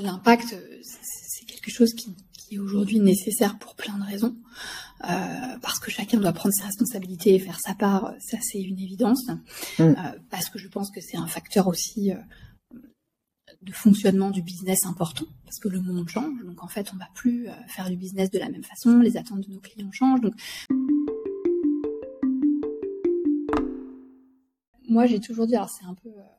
l'impact, c'est quelque chose qui, qui est aujourd'hui nécessaire pour plein de raisons, euh, parce que chacun doit prendre ses responsabilités et faire sa part, ça c'est une évidence, mm. euh, parce que je pense que c'est un facteur aussi euh, de fonctionnement du business important, parce que le monde change, donc en fait on va plus euh, faire du business de la même façon, les attentes de nos clients changent, donc moi j'ai toujours dit, alors c'est un peu euh,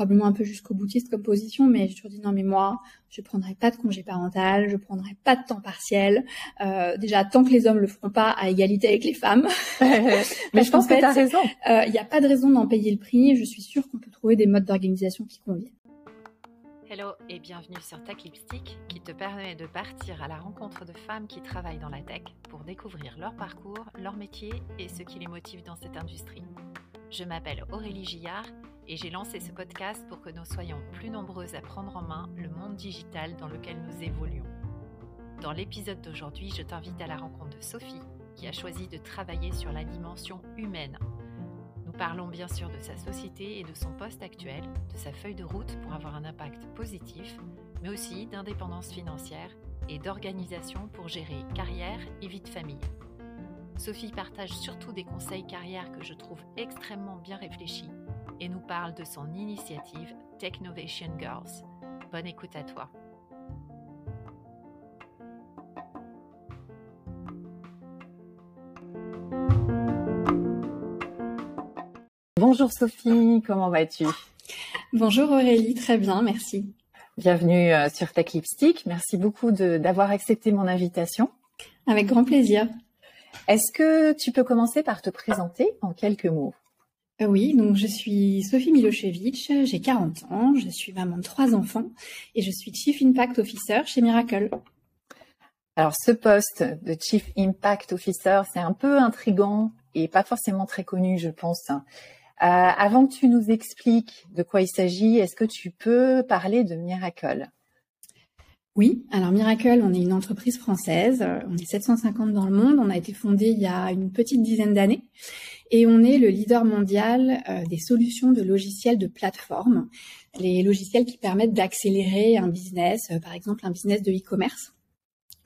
probablement un peu jusqu'au boutiste comme position, mais j'ai toujours dit non mais moi je prendrai pas de congé parental, je prendrai pas de temps partiel. Euh, déjà tant que les hommes le feront pas à égalité avec les femmes. mais je pense que tu as raison. Euh, il n'y a pas de raison d'en payer le prix. Je suis sûre qu'on peut trouver des modes d'organisation qui conviennent. Hello et bienvenue sur Tech Lipstick qui te permet de partir à la rencontre de femmes qui travaillent dans la tech pour découvrir leur parcours, leur métier et ce qui les motive dans cette industrie. Je m'appelle Aurélie Gillard et j'ai lancé ce podcast pour que nous soyons plus nombreuses à prendre en main le monde digital dans lequel nous évoluons. Dans l'épisode d'aujourd'hui, je t'invite à la rencontre de Sophie qui a choisi de travailler sur la dimension humaine. Nous parlons bien sûr de sa société et de son poste actuel, de sa feuille de route pour avoir un impact positif, mais aussi d'indépendance financière et d'organisation pour gérer carrière et vie de famille. Sophie partage surtout des conseils carrière que je trouve extrêmement bien réfléchis et nous parle de son initiative Technovation Girls. Bonne écoute à toi. Bonjour Sophie, comment vas-tu? Bonjour Aurélie, très bien, merci. Bienvenue euh, sur Tech Lipstick. Merci beaucoup d'avoir accepté mon invitation. Avec grand plaisir. Est-ce que tu peux commencer par te présenter en quelques mots? Euh, Oui, donc je suis Sophie Milosevic, j'ai 40 ans, je suis maman de trois enfants et je suis Chief Impact Officer chez Miracle. Alors ce poste de Chief Impact Officer, c'est un peu intrigant et pas forcément très connu, je pense. Euh, avant que tu nous expliques de quoi il s'agit, est-ce que tu peux parler de Miracle? Oui, alors Miracle, on est une entreprise française, on est 750 dans le monde, on a été fondé il y a une petite dizaine d'années et on est le leader mondial euh, des solutions de logiciels de plateforme, les logiciels qui permettent d'accélérer un business, euh, par exemple un business de e-commerce.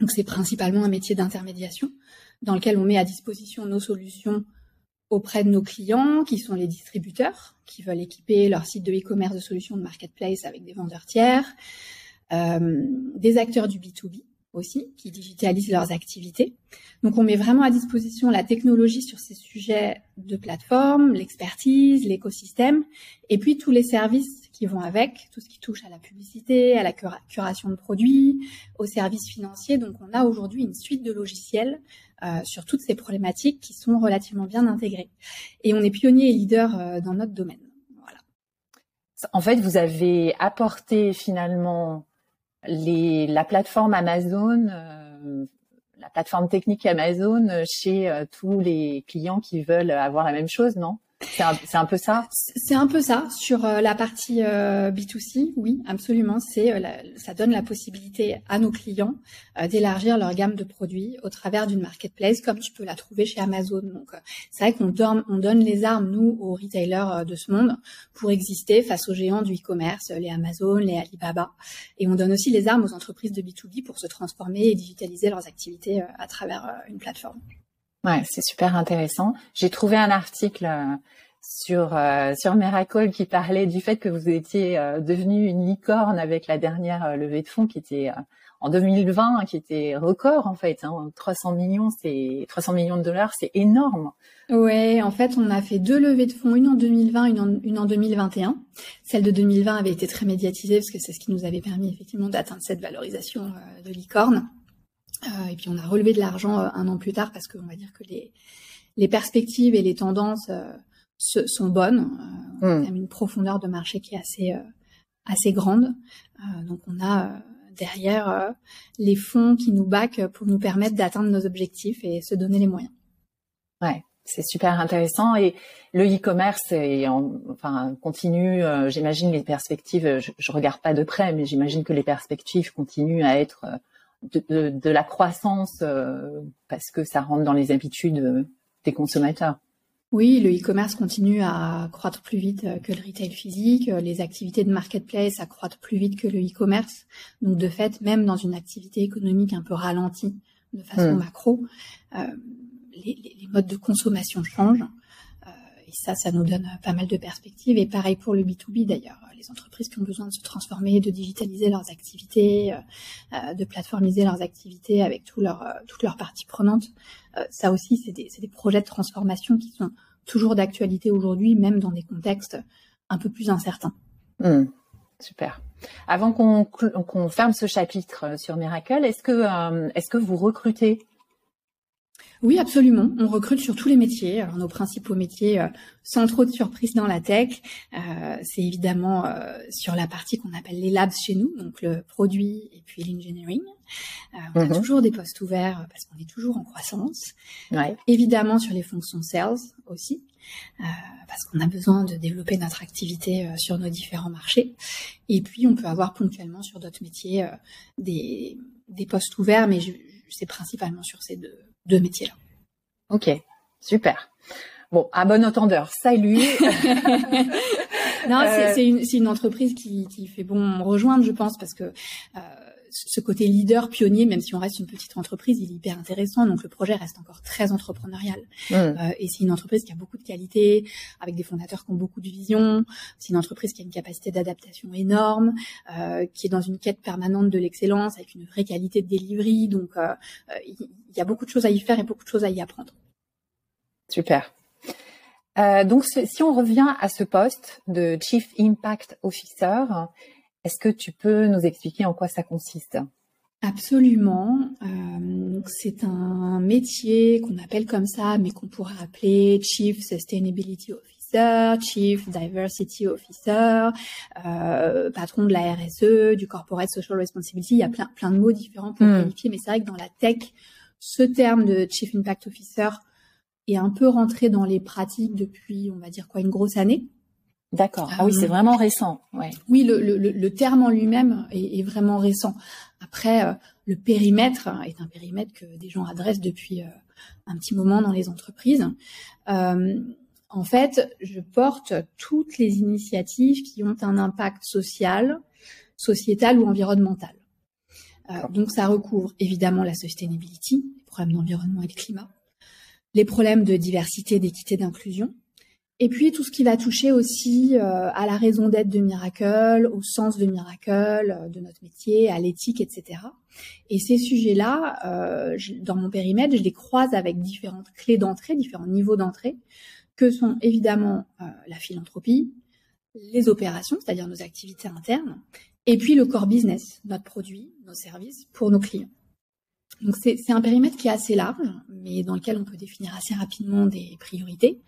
Donc c'est principalement un métier d'intermédiation dans lequel on met à disposition nos solutions auprès de nos clients qui sont les distributeurs qui veulent équiper leur site de e-commerce de solutions de marketplace avec des vendeurs tiers, euh, des acteurs du B2B aussi, qui digitalisent leurs activités. Donc on met vraiment à disposition la technologie sur ces sujets de plateforme, l'expertise, l'écosystème, et puis tous les services qui vont avec, tout ce qui touche à la publicité, à la curation de produits, aux services financiers. Donc on a aujourd'hui une suite de logiciels euh, sur toutes ces problématiques qui sont relativement bien intégrées. Et on est pionnier et leader euh, dans notre domaine. Voilà. En fait, vous avez apporté finalement les, la plateforme Amazon, euh, la plateforme technique Amazon chez euh, tous les clients qui veulent avoir la même chose, non? C'est un, peu ça? C'est un peu ça. Sur euh, la partie euh, B2C, oui, absolument. C'est euh, ça donne la possibilité à nos clients d'élargir leur gamme de produits au travers d'une marketplace comme tu peux la trouver chez Amazon. Donc c'est vrai qu'on donne, on donne les armes, nous, aux retailers de ce monde pour exister face aux géants du e-commerce, les Amazon, les Alibaba. Et on donne aussi les armes aux entreprises de B2B pour se transformer et digitaliser leurs activités à travers une plateforme. Ouais, c'est super intéressant. J'ai trouvé un article euh, sur euh, sur Miracle qui parlait du fait que vous étiez euh, devenu une licorne avec la dernière levée de fonds qui était en 2020 qui était record en fait. Hein, 300 millions, c'est 300 millions de dollars, c'est énorme. Ouais, en fait, on a fait deux levées de fonds, une en 2020, une en, une en 2021. Celle de 2020 avait été très médiatisée parce que c'est ce qui nous avait permis effectivement d'atteindre cette valorisation de licorne. Euh, et puis on a relevé de l'argent euh, un an plus tard parce qu'on va dire que les, les perspectives et les tendances euh, sont bonnes. On a hmm. une profondeur de marché qui est assez, assez grande. donc on a derrière les fonds qui nous backent pour nous permettre d'atteindre nos objectifs et se donner les moyens. Ouais, c'est super intéressant et le e-commerce enfin continue. j'imagine les perspectives. Je, je regarde pas de près, mais j'imagine que les perspectives continuent à être de, de, la croissance euh, parce que ça rentre dans les habitudes euh, des consommateurs. Oui, le e-commerce continue à croître plus vite que le retail physique. Les activités de marketplace accroissent plus vite que le e-commerce. Donc, de fait, même dans une activité économique un peu ralentie de façon hmm. macro, euh, les, les, modes de consommation changent. Euh, ça, ça nous donne pas mal de perspectives. Et pareil pour le B2B d'ailleurs. Les entreprises qui ont besoin de se transformer, de digitaliser leurs activités, euh, euh de plateformiser leurs activités avec toutes leurs parties prenantes. ça aussi, c'est des, projets de transformation qui sont toujours d'actualité aujourd'hui, même dans des contextes un peu plus incertains. Hmm, super. Avant qu'on ferme ce chapitre euh, sur Miracle, euh, est-ce que vous recrutez oui, absolument. On recrute sur tous les métiers. Alors, nos principaux métiers, euh, sans trop de surprise dans la tech, euh, c'est évidemment euh, sur la partie qu'on appelle les labs chez nous, donc le produit et puis l'engineering. on a mhm. toujours des postes ouverts parce qu'on est toujours en croissance. Ouais. Évidemment sur les fonctions sales aussi, parce qu'on a besoin de développer notre activité sur nos différents marchés. Et puis on peut avoir ponctuellement sur d'autres métiers des, des postes ouverts, mais c'est principalement sur ces deux deux métiers-là. Ok, super. Bon, à bon entendeur, salut. non, euh, c'est une, une, entreprise qui, qui, fait bon rejoindre, je pense, parce que euh, ce côté leader, pionnier, même si on reste une petite entreprise, il est hyper intéressant. Donc le projet reste encore très entrepreneurial. Mmh. Euh, et c'est une entreprise qui a beaucoup de qualités, avec des fondateurs qui ont beaucoup de vision. C'est une entreprise qui a une capacité d'adaptation énorme, euh, qui est dans une quête permanente de l'excellence, avec une vraie qualité de delivery. Donc euh, il y a beaucoup de choses à y faire et beaucoup de choses à y apprendre. Super. Donc, si on revient à ce poste de Chief Impact Officer, est-ce que tu peux nous expliquer en quoi ça consiste? Absolument. Euh, c'est un métier qu'on appelle comme ça, mais qu'on pourrait appeler Chief Sustainability Officer, Chief Diversity Officer, euh, patron de la RSE, du Corporate Social Responsibility. Il y a plein, plein de mots différents pour hmm. qualifier, mais c'est vrai que dans la tech, ce terme de Chief Impact Officer est un peu rentré dans les pratiques depuis, on va dire quoi, une grosse année. D'accord. Ah oui, c'est euh, vraiment récent. Ouais. Oui, le, le, le, terme en lui-même est, est, vraiment récent. Après, euh, le périmètre est un périmètre que des gens adressent depuis euh, un petit moment dans les entreprises. en fait, je porte toutes les initiatives qui ont un impact social, sociétal ou environnemental. donc, ça recouvre évidemment la sustainability, les problèmes d'environnement et de climat, les problèmes de diversité, d'équité, d'inclusion, et puis tout ce qui va toucher aussi euh, à la raison d'être de Miracle, au sens de Miracle, euh, de notre métier, à l'éthique, etc. Et ces sujets-là, euh, dans mon périmètre, je les croise avec différentes clés d'entrée, différents niveaux d'entrée, que sont évidemment la philanthropie, les opérations, c'est-à-dire nos activités internes, et puis le core business, notre produit, nos services pour nos clients. Donc c'est un périmètre qui est assez large, mais dans lequel on peut définir assez rapidement des priorités.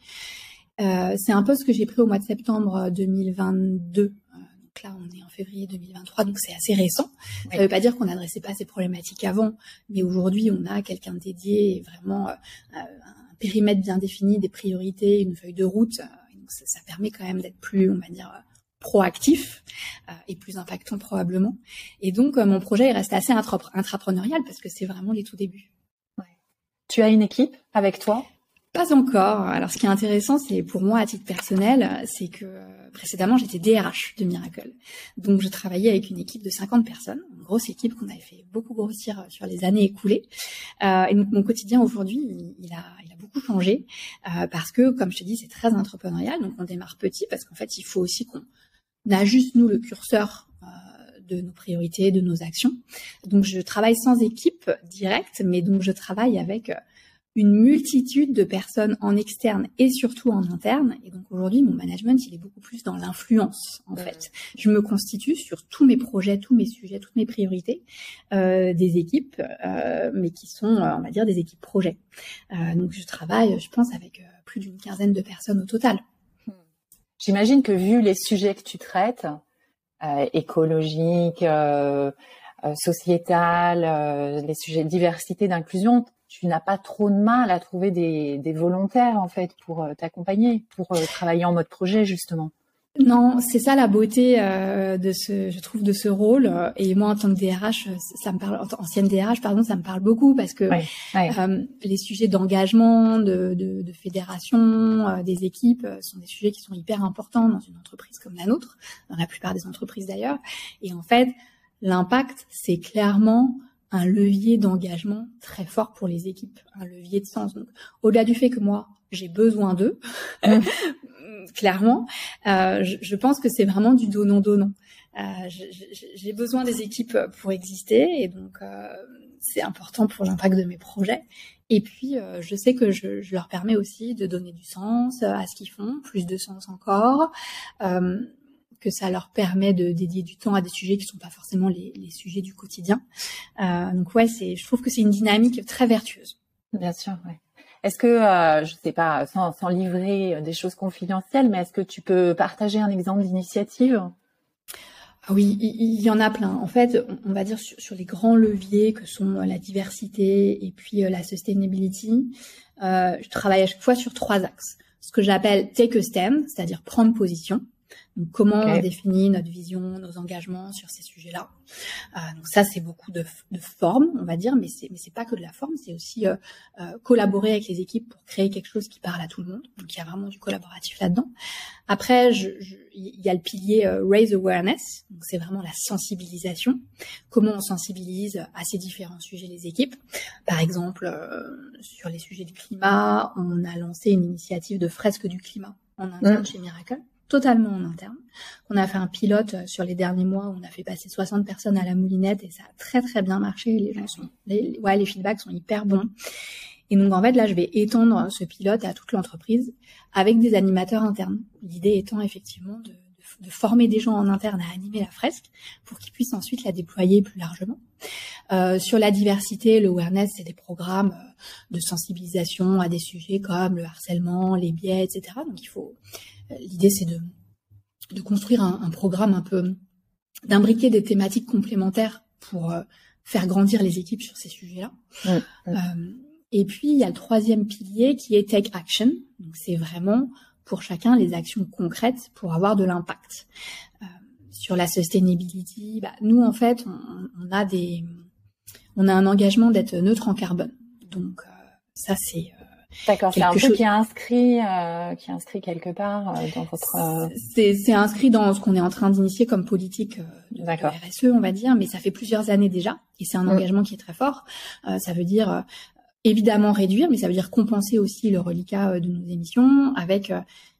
Euh, c'est un poste que j'ai pris au mois de septembre 2022. Euh, donc là, on est en février 2023, donc c'est assez récent. Ça ne veut pas dire qu'on n'adressait pas ces problématiques avant, mais aujourd'hui, on a quelqu'un dédié, vraiment euh, un périmètre bien défini, des priorités, une feuille de route. Donc ça, ça permet quand même d'être plus, on va dire, proactif euh, et plus impactant probablement. Et donc, mon projet il reste assez intrapreneurial parce que c'est vraiment les tout débuts. Ouais. Tu as une équipe avec toi? Pas encore. Alors, ce qui est intéressant, c'est pour moi, à titre personnel, c'est que euh, précédemment, j'étais DRH de Miracle. Donc, je travaillais avec une équipe de 50 personnes, une grosse équipe qu'on avait fait beaucoup grossir sur les années écoulées. Euh, et donc, mon quotidien aujourd'hui, il, a, il a beaucoup changé euh, parce que, comme je te dis, c'est très entrepreneurial. Donc, on démarre petit parce qu'en fait, il faut aussi qu'on ajuste, nous, le curseur euh, de nos priorités, de nos actions. Donc, je travaille sans équipe directe, mais donc, je travaille avec une multitude de personnes en externe et surtout en interne. Et donc aujourd'hui, mon management, il est beaucoup plus dans l'influence, en fait. Je me constitue sur tous mes projets, tous mes sujets, toutes mes priorités, euh, des équipes, euh, mais qui sont, euh, on va dire, des équipes projets. Euh, donc je travaille, je pense, avec euh, plus d'une quinzaine de personnes au total. Hmm. J'imagine que vu les sujets que tu traites, écologiques, sociétales, les sujets de diversité, d'inclusion, tu n'as pas trop de mal à trouver des, volontaires en fait pour euh, t'accompagner, pour euh, travailler en mode projet justement. Non, c'est ça la beauté euh, de ce, je trouve, de ce rôle. Et moi, en tant que DRH, ça me parle, ancienne DRH, pardon, ça me parle beaucoup parce que euh, les sujets d'engagement, de, de, de, fédération, euh, des équipes, sont des sujets qui sont hyper importants dans une entreprise comme la nôtre, dans la plupart des entreprises d'ailleurs. Et en fait, l'impact, c'est clairement un levier d'engagement très fort pour les équipes, un levier de sens. Donc, au-delà du fait que moi, j'ai besoin d'eux, clairement. Euh, je, je, pense que c'est vraiment du donnant-donnant. Euh, j'ai besoin des équipes pour exister et donc euh, c'est important pour l'impact de mes projets. Et puis, euh, je sais que je, je, leur permets aussi de donner du sens à ce qu'ils font, plus de sens encore, que ça leur permet de dédier du temps à des sujets qui sont pas forcément les, les sujets du quotidien. Euh, donc ouais, c'est, je trouve que c'est une dynamique très vertueuse. Bien sûr, ouais. Est-ce que, euh, je sais pas, sans, sans, livrer des choses confidentielles, mais est-ce que tu peux partager un exemple d'initiative? Ah oui, il, y en a plein. En fait, on va dire sur, sur, les grands leviers que sont la diversité et puis euh, la sustainability, euh, je travaille à chaque fois sur trois axes. Ce que j'appelle take a stand, c'est-à-dire prendre position. Donc, comment on définit notre vision, nos engagements sur ces sujets-là. Euh, donc ça, c'est beaucoup de, de forme, on va dire, mais c'est mais c'est pas que de la forme, c'est aussi euh, euh, collaborer avec les équipes pour créer quelque chose qui parle à tout le monde. Donc il y a vraiment du collaboratif là-dedans. Après, il y a le pilier euh, raise awareness, donc c'est vraiment la sensibilisation. Comment on sensibilise à ces différents sujets les équipes. Par exemple, euh, sur les sujets du climat, on a lancé une initiative de fresque du climat en interne mmh. chez Miracle totalement en interne. On a fait un pilote euh, sur les derniers mois où on a fait passer 60 personnes à la moulinette et ça a très très bien marché. Les gens sont, ouais, les feedbacks sont hyper bons. Et donc en fait là, je vais étendre ce pilote à toute l'entreprise avec des animateurs internes. L'idée étant effectivement de, de, former des gens en interne à animer la fresque pour qu'ils puissent ensuite la déployer plus largement. Euh, sur la diversité, le awareness, c'est des programmes euh, de sensibilisation à des sujets comme le harcèlement, les biais, etc. Donc il faut L'idée, c'est de, de construire un, un, programme un peu, d'imbriquer des thématiques complémentaires pour euh, faire grandir les équipes sur ces sujets-là. Euh, et puis, il y a le troisième pilier qui est Take Action. Donc, c'est vraiment pour chacun les actions concrètes pour avoir de l'impact. Euh, sur la sustainability, bah, nous, en fait, on, on, a des, on a un engagement d'être neutre en carbone. Donc, euh, ça, c'est D'accord, c'est un peu qui est inscrit, euh, qui est inscrit quelque part euh, dans votre. Euh, c'est inscrit dans ce qu'on est en train d'initier comme politique de, de, RSE, on va dire, mais ça fait plusieurs années déjà, et c'est un mm. engagement qui est très fort. ça veut dire évidemment réduire, mais ça veut dire compenser aussi le reliquat de nos émissions avec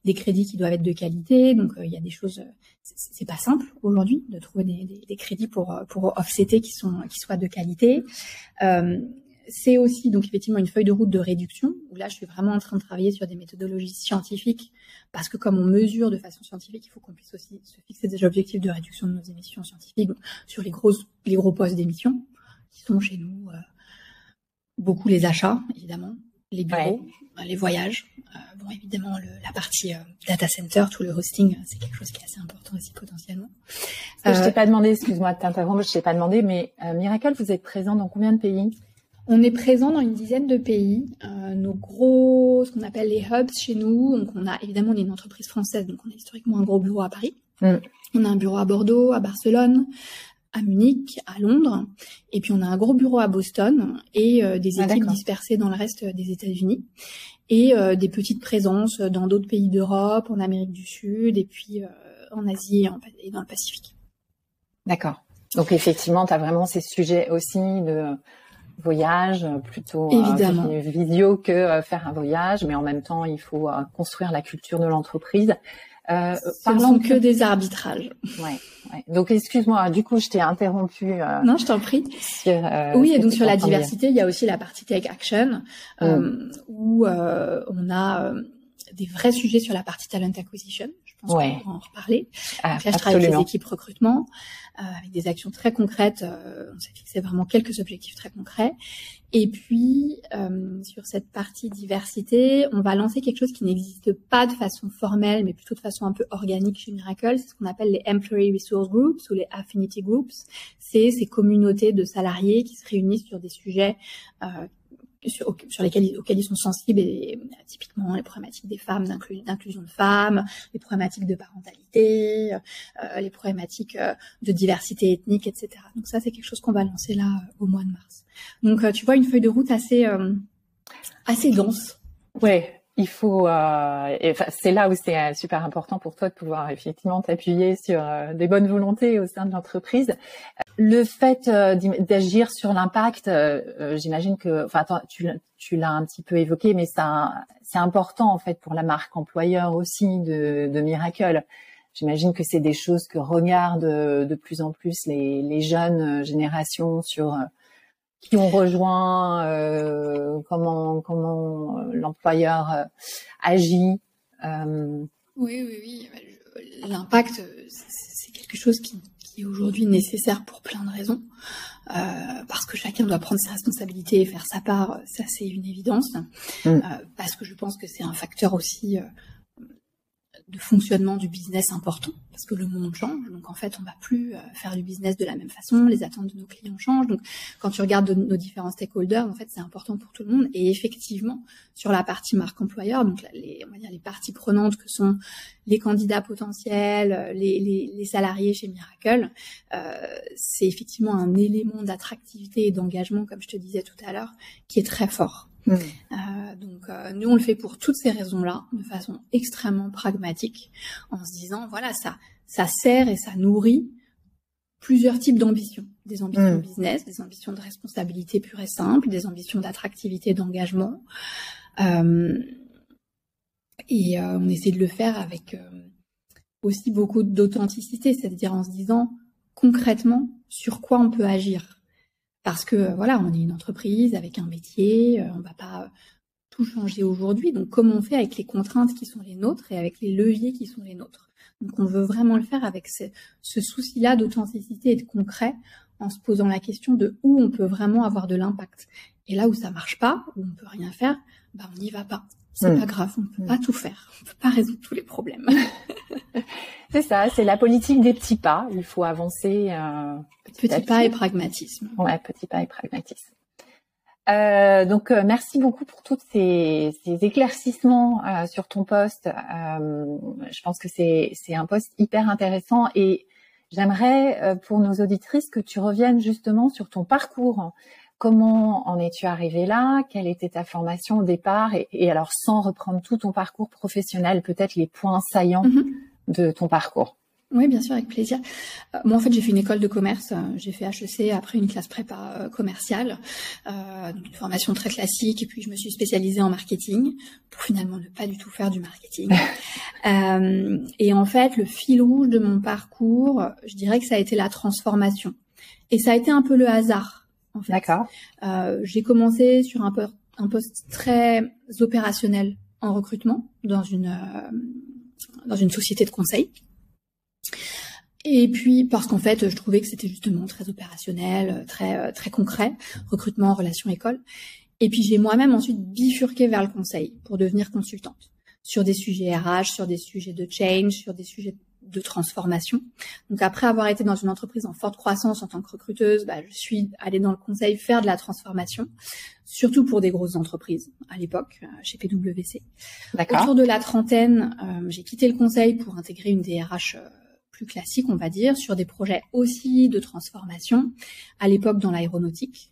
des crédits qui doivent être de qualité. Donc il y a des choses, c'est pas simple aujourd'hui de trouver des, des, des, crédits pour pour offsetter qui sont qui soient de qualité. Euh, c'est aussi donc effectivement une feuille de route de réduction où là je suis vraiment en train de travailler sur des méthodologies scientifiques parce que comme on mesure de façon scientifique, il faut qu'on puisse aussi se fixer des objectifs de réduction de nos émissions scientifiques sur les grosses les gros postes d'émissions qui sont chez nous euh, beaucoup les achats évidemment, les bureaux, euh, les voyages, euh, bon évidemment le, la partie euh, data center, tout le hosting, c'est quelque chose qui est assez important aussi potentiellement. je t'ai pas demandé, excuse-moi de t'interrompre, je t'ai pas demandé, mais Miracle, vous êtes présent dans combien de pays? On est présent dans une dizaine de pays. Euh, nos gros, ce qu'on appelle les hubs chez nous, donc on a évidemment on est une entreprise française, donc on a historiquement un gros bureau à Paris. Mm. On a un bureau à Bordeaux, à Barcelone, à Munich, à Londres, et puis on a un gros bureau à Boston et euh, des ah, équipes dispersées dans le reste des États-Unis et euh, des petites présences dans d'autres pays d'Europe, en Amérique du Sud et puis euh, en Asie et, en, et dans le Pacifique. D'accord. Donc effectivement, tu as vraiment ces sujets aussi de voyage, plutôt euh, Évidemment. Euh, vidéo que euh, faire un voyage, mais en même temps, il faut euh, construire la culture de l'entreprise. Euh, parlons que des arbitrages. Ouais, ouais. Donc excuse-moi, du coup je t'ai interrompu. Euh, non, je t'en prie. Sur, oui, et donc sur la diversité, il y a aussi la partie take action mm. où on a des vrais sujets sur la partie talent acquisition. Pense ouais. qu'on va en reparler. Ah, là, je travaille avec les équipes recrutement, euh, avec des actions très concrètes. Euh, on s'est fixé vraiment quelques objectifs très concrets. Et puis, euh, sur cette partie diversité, on va lancer quelque chose qui n'existe pas de façon formelle, mais plutôt de façon un peu organique chez Miracle. C'est ce qu'on appelle les Employee Resource Groups ou les Affinity Groups. C'est ces communautés de salariés qui se réunissent sur des sujets euh, sur, sur lesquels auxquels ils sont sensibles, et, typiquement les problématiques des femmes, d'inclusion de femmes, les problématiques de parentalité, euh, les problématiques euh, de diversité ethnique, etc. Donc ça, c'est quelque chose qu'on va lancer là euh, au mois de mars. Donc tu vois une feuille de route assez assez dense. Ouais, il faut. Euh, c'est là où c'est super important pour toi de pouvoir effectivement t'appuyer sur des bonnes volontés au sein de l'entreprise. Le fait euh, d'agir sur l'impact, euh, euh, j'imagine que, enfin, tu, tu l'as un petit peu évoqué, mais c'est important en fait pour la marque employeur aussi de, de Miracle. J'imagine que c'est des choses que regardent de plus en plus les, les jeunes générations sur qui ont rejoint, euh, comment comment l'employeur agit. Euh... Oui, oui, oui. L'impact, c'est quelque chose qui qui est aujourd'hui nécessaire pour plein de raisons, euh, parce que chacun doit prendre ses responsabilités et faire sa part, ça c'est une évidence, mm. euh, parce que je pense que c'est un facteur aussi euh, de fonctionnement du business important parce que le monde change. Donc en fait, on va plus euh, faire du business de la même façon. Les attentes de nos clients changent. Donc quand tu regardes nos différents stakeholders, en fait, c'est important pour tout le monde. Et effectivement, sur la partie marque employeur, donc les, on va dire les parties prenantes que sont les candidats potentiels, les, les, les salariés chez Miracle, euh, c'est effectivement un élément d'attractivité et d'engagement, comme je te disais tout à l'heure, qui est très fort. Mm. Euh, donc euh, nous on le fait pour toutes ces raisons-là, de façon extrêmement pragmatique, en se disant voilà ça ça sert et ça nourrit plusieurs types d'ambitions, des ambitions mm. business, des ambitions de responsabilité pure et simple, des ambitions d'attractivité, d'engagement, euh, et euh, on essaie de le faire avec euh, aussi beaucoup d'authenticité, c'est-à-dire en se disant concrètement sur quoi on peut agir parce que euh, voilà, on est une entreprise avec un métier, euh, on va pas euh, tout changer aujourd'hui. Donc comment on fait avec les contraintes qui sont les nôtres et avec les leviers qui sont les nôtres Donc on veut vraiment le faire avec ce, souci-là d'authenticité et de concret en se posant la question de où on peut vraiment avoir de l'impact. Et là où ça marche pas, où on peut rien faire, bah on n'y va pas. C'est hmm. pas grave, on peut hmm. pas tout faire, on peut pas résoudre tous les problèmes. c'est ça, c'est la politique des petits pas. Il faut avancer. Euh, petit, pas et pragmatisme. Ouais, petit pas et pragmatisme. Euh, donc euh, merci beaucoup pour tous ces, ces, éclaircissements euh, sur ton poste. Je pense que c'est un poste hyper intéressant et j'aimerais pour nos auditrices que tu reviennes justement sur ton parcours. Comment en es-tu arrivé là? Quelle était ta formation au départ? Et, alors sans reprendre tout ton parcours professionnel, peut-être les points saillants mm-hmm. de ton parcours. Oui, bien sûr, avec plaisir. Euh, moi, en fait, j'ai fait une école de commerce. J'ai fait HEC après une classe prépa euh, commerciale, euh, une formation très classique. Et puis, je me suis spécialisée en marketing pour finalement ne pas du tout faire du marketing. euh, et en fait, le fil rouge de mon parcours, je dirais que ça a été la transformation. Et ça a été un peu le hasard D'accord. Euh, j'ai commencé sur un, un, poste très opérationnel en recrutement dans une euh, dans une société de conseil. Et puis parce qu'en fait, je trouvais que c'était justement très opérationnel, très euh, très concret, recrutement, relation école. Et puis j'ai moi-même ensuite bifurqué vers le conseil pour devenir consultante sur des sujets RH, sur des sujets de change, sur des sujets de transformation. Donc après avoir été dans une entreprise en forte croissance en tant que recruteuse, bah, je suis allée dans le conseil faire de la transformation, surtout pour des grosses entreprises à l'époque euh, chez PwC. Autour de la trentaine, euh, j'ai quitté le conseil pour intégrer une DRH euh, plus classique, on va dire, sur des projets aussi de transformation. À l'époque dans l'aéronautique.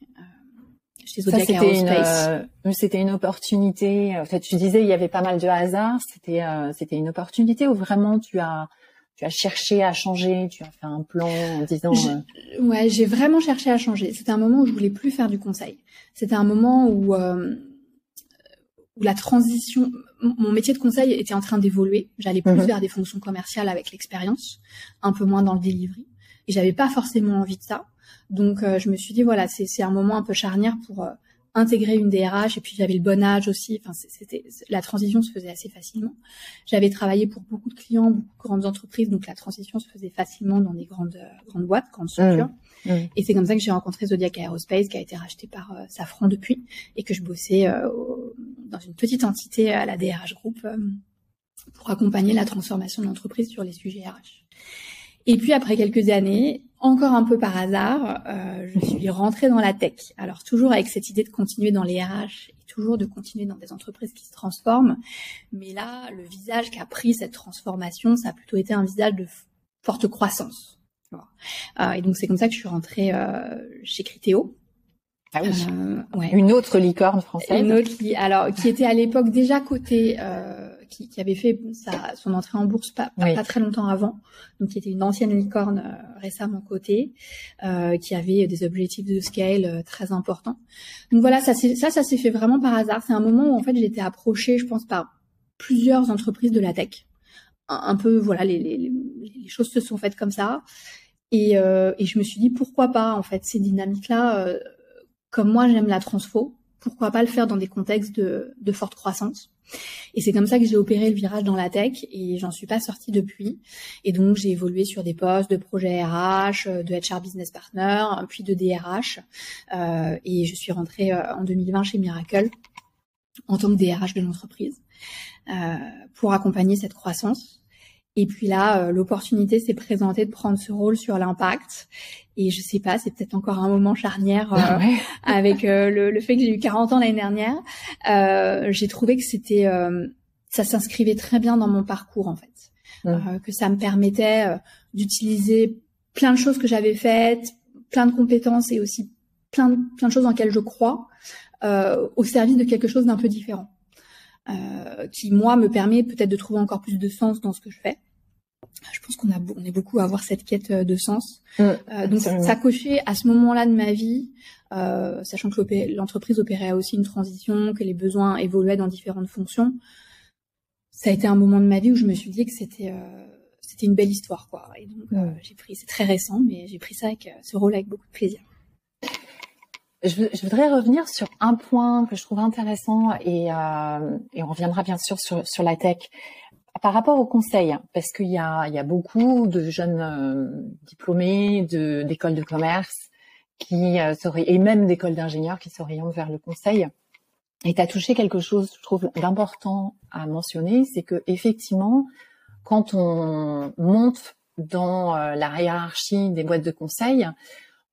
c'était une, c'était une opportunité. En fait, tu disais il y avait pas mal de hasard. C'était, c'était une opportunité où vraiment tu as tu as cherché à changer, tu as fait un plan en disant. Euh, ouais, j'ai vraiment cherché à changer. C'était un moment où je voulais plus faire du conseil. C'était un moment où euh, où la transition, mon métier de conseil était en train d'évoluer. J'allais plus mhm. vers des fonctions commerciales avec l'expérience, un peu moins dans le delivery. Et j'avais pas forcément envie de ça. Donc euh, je me suis dit voilà, c'est c'est un moment un peu charnière pour intégrer une DRH et puis j'avais le bon âge aussi. Enfin, c'était la transition se faisait assez facilement. J'avais travaillé pour beaucoup de clients, beaucoup de grandes entreprises, donc la transition se faisait facilement dans des grandes grandes boîtes, grandes structures. Mmh. Mmh. Et c'est comme ça que j'ai rencontré Zodiac Aerospace, qui a été racheté par euh, Safran depuis, et que je bossais euh, dans une petite entité à la DRH Group euh, pour accompagner la transformation de l'entreprise sur les sujets RH. Et puis après quelques années, encore un peu par hasard, euh, je suis rentrée dans la tech. Alors toujours avec cette idée de continuer dans les RH et toujours de continuer dans des entreprises qui se transforment. Mais là, le visage qu'a pris cette transformation, ça a plutôt été un visage de forte croissance. Euh, et donc c'est comme ça que je suis rentrée euh, chez Criteo. Ah oui. Euh, ouais. Une autre licorne française. Une autre qui, alors, qui était à l'époque déjà cotée, euh, qui, qui, avait fait sa, son entrée en bourse pas, pas, très longtemps avant, donc qui était une ancienne licorne euh, récemment cotée, euh, qui avait des objectifs de scale euh, très importants. Donc voilà, ça, ça, ça s'est fait vraiment par hasard. C'est un moment où en fait j'ai été approchée, je pense, par plusieurs entreprises de la tech. Un, un peu, voilà, les, les, les, choses se sont faites comme ça. Et, euh, et je me suis dit pourquoi pas en fait ces dynamiques-là comme moi j'aime la transfo, pourquoi pas le faire dans des contextes de, de forte croissance et c'est comme ça que j'ai opéré le virage dans la tech et j'en suis pas sortie depuis. Et donc j'ai évolué sur des postes de projet RH, de HR business partner, puis de DRH. Euh, et je suis rentrée euh, en 2020 chez Miracle en tant que DRH de l'entreprise euh, pour accompagner cette croissance. Et puis là, euh, l'opportunité s'est présentée de prendre ce rôle sur l'impact. Et je sais pas, c'est peut-être encore un moment charnière euh, ah avec euh, le, le, fait que j'ai eu 40 ans l'année dernière. j'ai trouvé que c'était, ça s'inscrivait très bien dans mon parcours en fait, mmh. que ça me permettait d'utiliser plein de choses que j'avais faites, plein de compétences et aussi plein de, plein de choses dans lesquelles je crois, au service de quelque chose d'un peu différent. Euh, qui moi me permet peut-être de trouver encore plus de sens dans ce que je fais. Je pense qu'on a on est beaucoup à avoir cette quête euh, de sens. Mmh, euh, donc ça cochait à ce moment-là de ma vie, euh, sachant que l'entreprise opérait aussi une transition, que les besoins évoluaient dans différentes fonctions. Ça a été un moment de ma vie où je me suis dit que c'était euh, c'était une belle histoire quoi. Et donc mmh. j'ai pris c'est très récent, mais j'ai pris ça avec ce rôle avec beaucoup de plaisir. Je, voudrais revenir sur un point que je trouve intéressant et, euh, et on reviendra bien sûr sur, sur, la tech par rapport au conseil, parce qu'il y a, y a beaucoup de jeunes euh, diplômés d'écoles de commerce qui euh, et même d'écoles d'ingénieurs qui s'orientent vers le conseil. Et tu as touché quelque chose, je trouve, d'important à mentionner, c'est que effectivement, quand on monte dans euh, la hiérarchie des boîtes de conseil,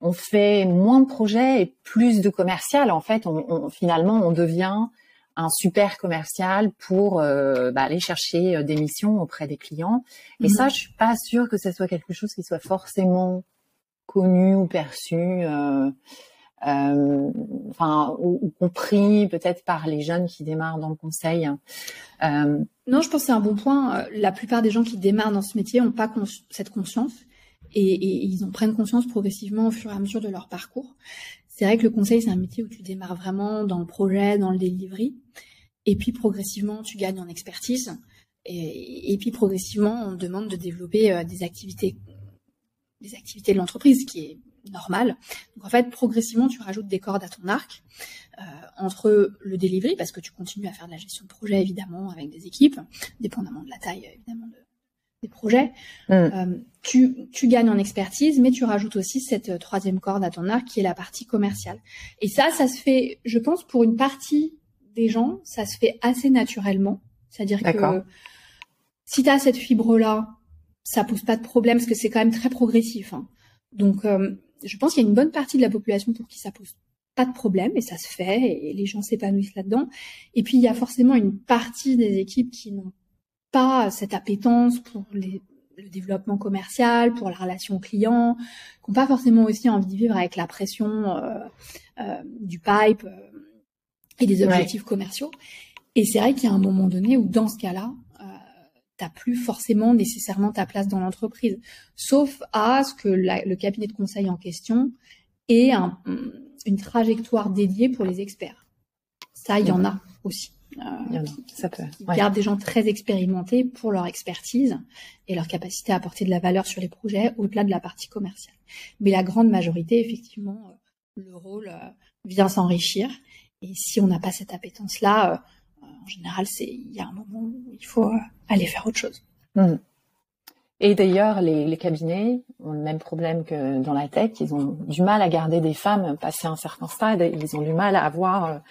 on fait moins de projets et plus de commercial. En fait, on, finalement, on devient un super commercial pour euh, bah, aller chercher euh, des missions auprès des clients. Et mhm. ça, je suis pas sûre que ce soit quelque chose qui soit forcément connu ou perçu, euh, enfin, ou, compris peut-être par les jeunes qui démarrent dans le conseil. non, je pense que c'est un bon point. La plupart des gens qui démarrent dans ce métier n'ont pas cette conscience et, et, ils en prennent conscience progressivement au fur et à mesure de leur parcours. C'est vrai que le conseil, c'est un métier où tu démarres vraiment dans le projet, dans le delivery, et puis progressivement, tu gagnes en expertise, et, puis progressivement, on te demande de développer euh, des activités, des activités de l'entreprise, qui est normal. Donc en fait, progressivement, tu rajoutes des cordes à ton arc euh, entre le delivery, parce que tu continues à faire de la gestion de projet évidemment avec des équipes, dépendamment de la taille évidemment de, des projets, mm. euh, tu, tu gagnes en expertise, mais tu rajoutes aussi cette euh, troisième corde à ton arc qui est la partie commerciale. Et ça, ça se fait, je pense, pour une partie des gens, ça se fait assez naturellement. C'est-à-dire que si tu as cette fibre-là, ça pose pas de problème parce que c'est quand même très progressif. Hein. Donc, euh, je pense qu'il y a une bonne partie de la population pour qui ça pose pas de problème et ça se fait et les gens s'épanouissent là-dedans. Et puis, il y a forcément une partie des équipes qui n'ont pas cette appétence pour les, le développement commercial, pour la relation client, qui n'ont pas forcément aussi envie de vivre avec la pression euh, euh, du pipe euh, et des objectifs commerciaux. Et c'est vrai qu'il y a un moment donné où, dans ce cas-là, euh, t'as plus forcément nécessairement ta place dans l'entreprise, sauf à ce que la, le cabinet de conseil en question ait un, une trajectoire dédiée pour les experts. Ça, il y en a aussi. Euh, ça peut. gardent des gens très expérimentés pour leur expertise et leur capacité à apporter de la valeur sur les projets au-delà de la partie commerciale. Mais la grande majorité, effectivement, euh, le rôle euh, vient s'enrichir. Et si on n'a pas cette appétence-là, en général, c'est il y a un moment où il faut aller faire autre chose. Mmh. Et d'ailleurs, les, les, cabinets ont le même problème que dans la tech. Ils ont du mal à garder des femmes passé un certain stade. Ils ont du mal à avoir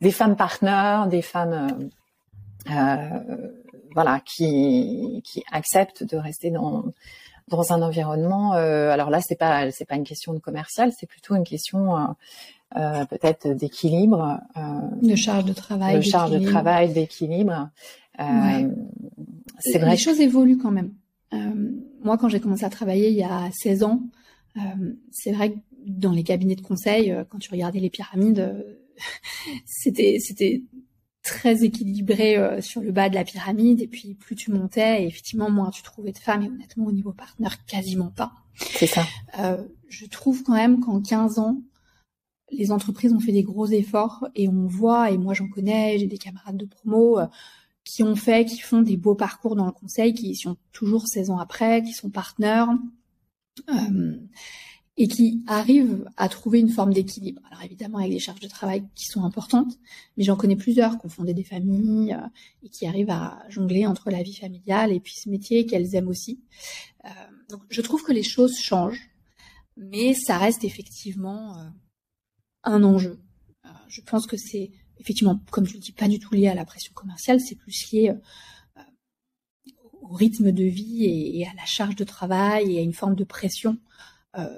des femmes partenaires, des femmes euh, euh, voilà qui qui acceptent de rester dans dans un environnement. alors là, c'est pas c'est pas une question de commercial, c'est plutôt une question peut-être d'équilibre. de charge de travail. De charge de travail, d'équilibre. C'est vrai. Les choses évoluent quand même. moi, quand j'ai commencé à travailler il y a 16 ans, c'est vrai que dans les cabinets de conseil, quand tu regardais les pyramides, c'était c'était très équilibré euh, sur le bas de la pyramide et puis plus tu montais et effectivement moins tu trouvais de femmes et honnêtement au niveau partenaire quasiment pas. C'est ça. Euh, je trouve quand même qu'en 15 ans les entreprises ont fait des gros efforts et on voit et moi j'en connais, j'ai des camarades de promo euh, qui ont fait, qui font des beaux parcours dans le conseil, qui sont toujours 16 ans après, qui sont partenaires. Euh, et qui arrivent à trouver une forme d'équilibre. Alors évidemment avec des charges de travail qui sont importantes, mais j'en connais plusieurs qui ont fondé des familles euh, et qui arrivent à jongler entre la vie familiale et puis ce métier qu'elles aiment aussi. Euh, donc je trouve que les choses changent, mais ça reste effectivement euh, un enjeu. Euh, je pense que c'est effectivement, comme je le dis, pas du tout lié à la pression commerciale, c'est plus lié euh, au rythme de vie et, et, à la charge de travail et à une forme de pression euh,